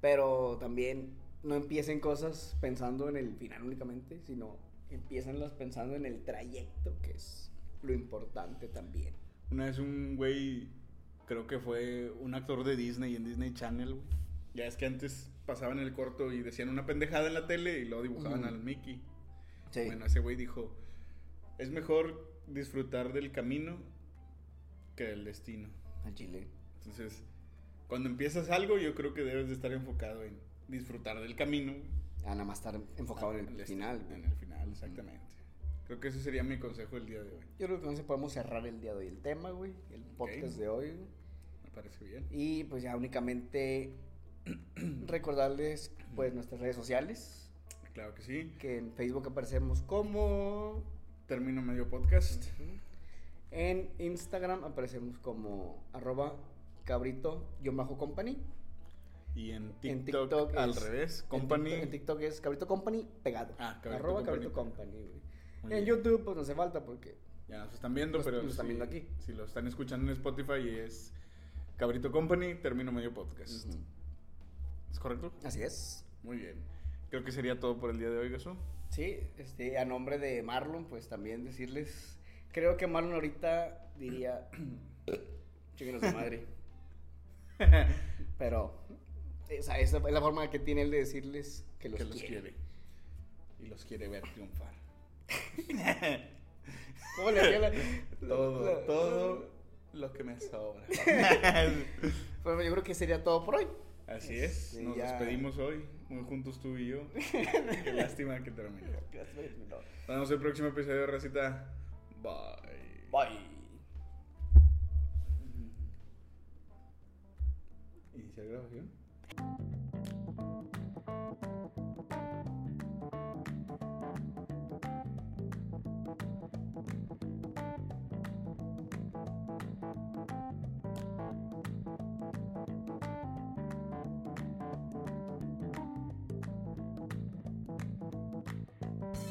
Pero también no empiecen cosas pensando en el final únicamente, sino empiecenlas pensando en el trayecto, que es lo importante también. Una vez un güey, creo que fue un actor de Disney en Disney Channel, güey. Ya es que antes pasaban el corto y decían una pendejada en la tele y luego dibujaban al Mickey. Sí. Bueno, ese güey dijo, es mejor disfrutar del camino que del destino. Al chile. Entonces, cuando empiezas algo, yo creo que debes de estar enfocado en disfrutar del camino. A nada más estar enfocado en el Al final, güey. En el final, exactamente. Creo que ese sería mi consejo el día de hoy. Yo creo que con eso podemos cerrar el día de hoy el tema, güey. El podcast de hoy. güey. Parece bien. Y pues ya únicamente *clears throat* recordarles pues nuestras redes sociales. Claro que sí. Que en Facebook aparecemos como... Termino medio podcast. En Instagram aparecemos como arroba cabrito-company. Y en En TikTok, TikTok al es- revés, En Company. TikTok, en TikTok es cabrito company pegado. Ah, Cabrito arroba Company cabrito company, En bien. YouTube pues no hace falta porque... Ya nos están viendo, Los- pero los están si, viendo aquí. si lo están escuchando en Spotify es Cabrito Company, Termino medio podcast. ¿Es correcto? Así es. Muy bien. Creo que sería todo por el día de hoy, Gaso. Sí, este, a nombre de Marlon, pues también decirles, creo que Marlon ahorita diría, *coughs* chiquenos de madre. *laughs* Pero, esa, esa es la forma que tiene él de decirles que los, que los quiere. quiere. Y los quiere ver triunfar. *laughs* ¿Cómo le hacía la- *laughs* Todo, la- todo lo que me sobra. *laughs* *laughs* Bueno, yo creo que sería todo por hoy. Así es. Este, Nos ya- despedimos hoy, muy juntos tú y yo. *laughs* Qué lástima que terminó. Nos vemos el próximo episodio de Racita. Bye. Bye. ¿Iniciar grabación?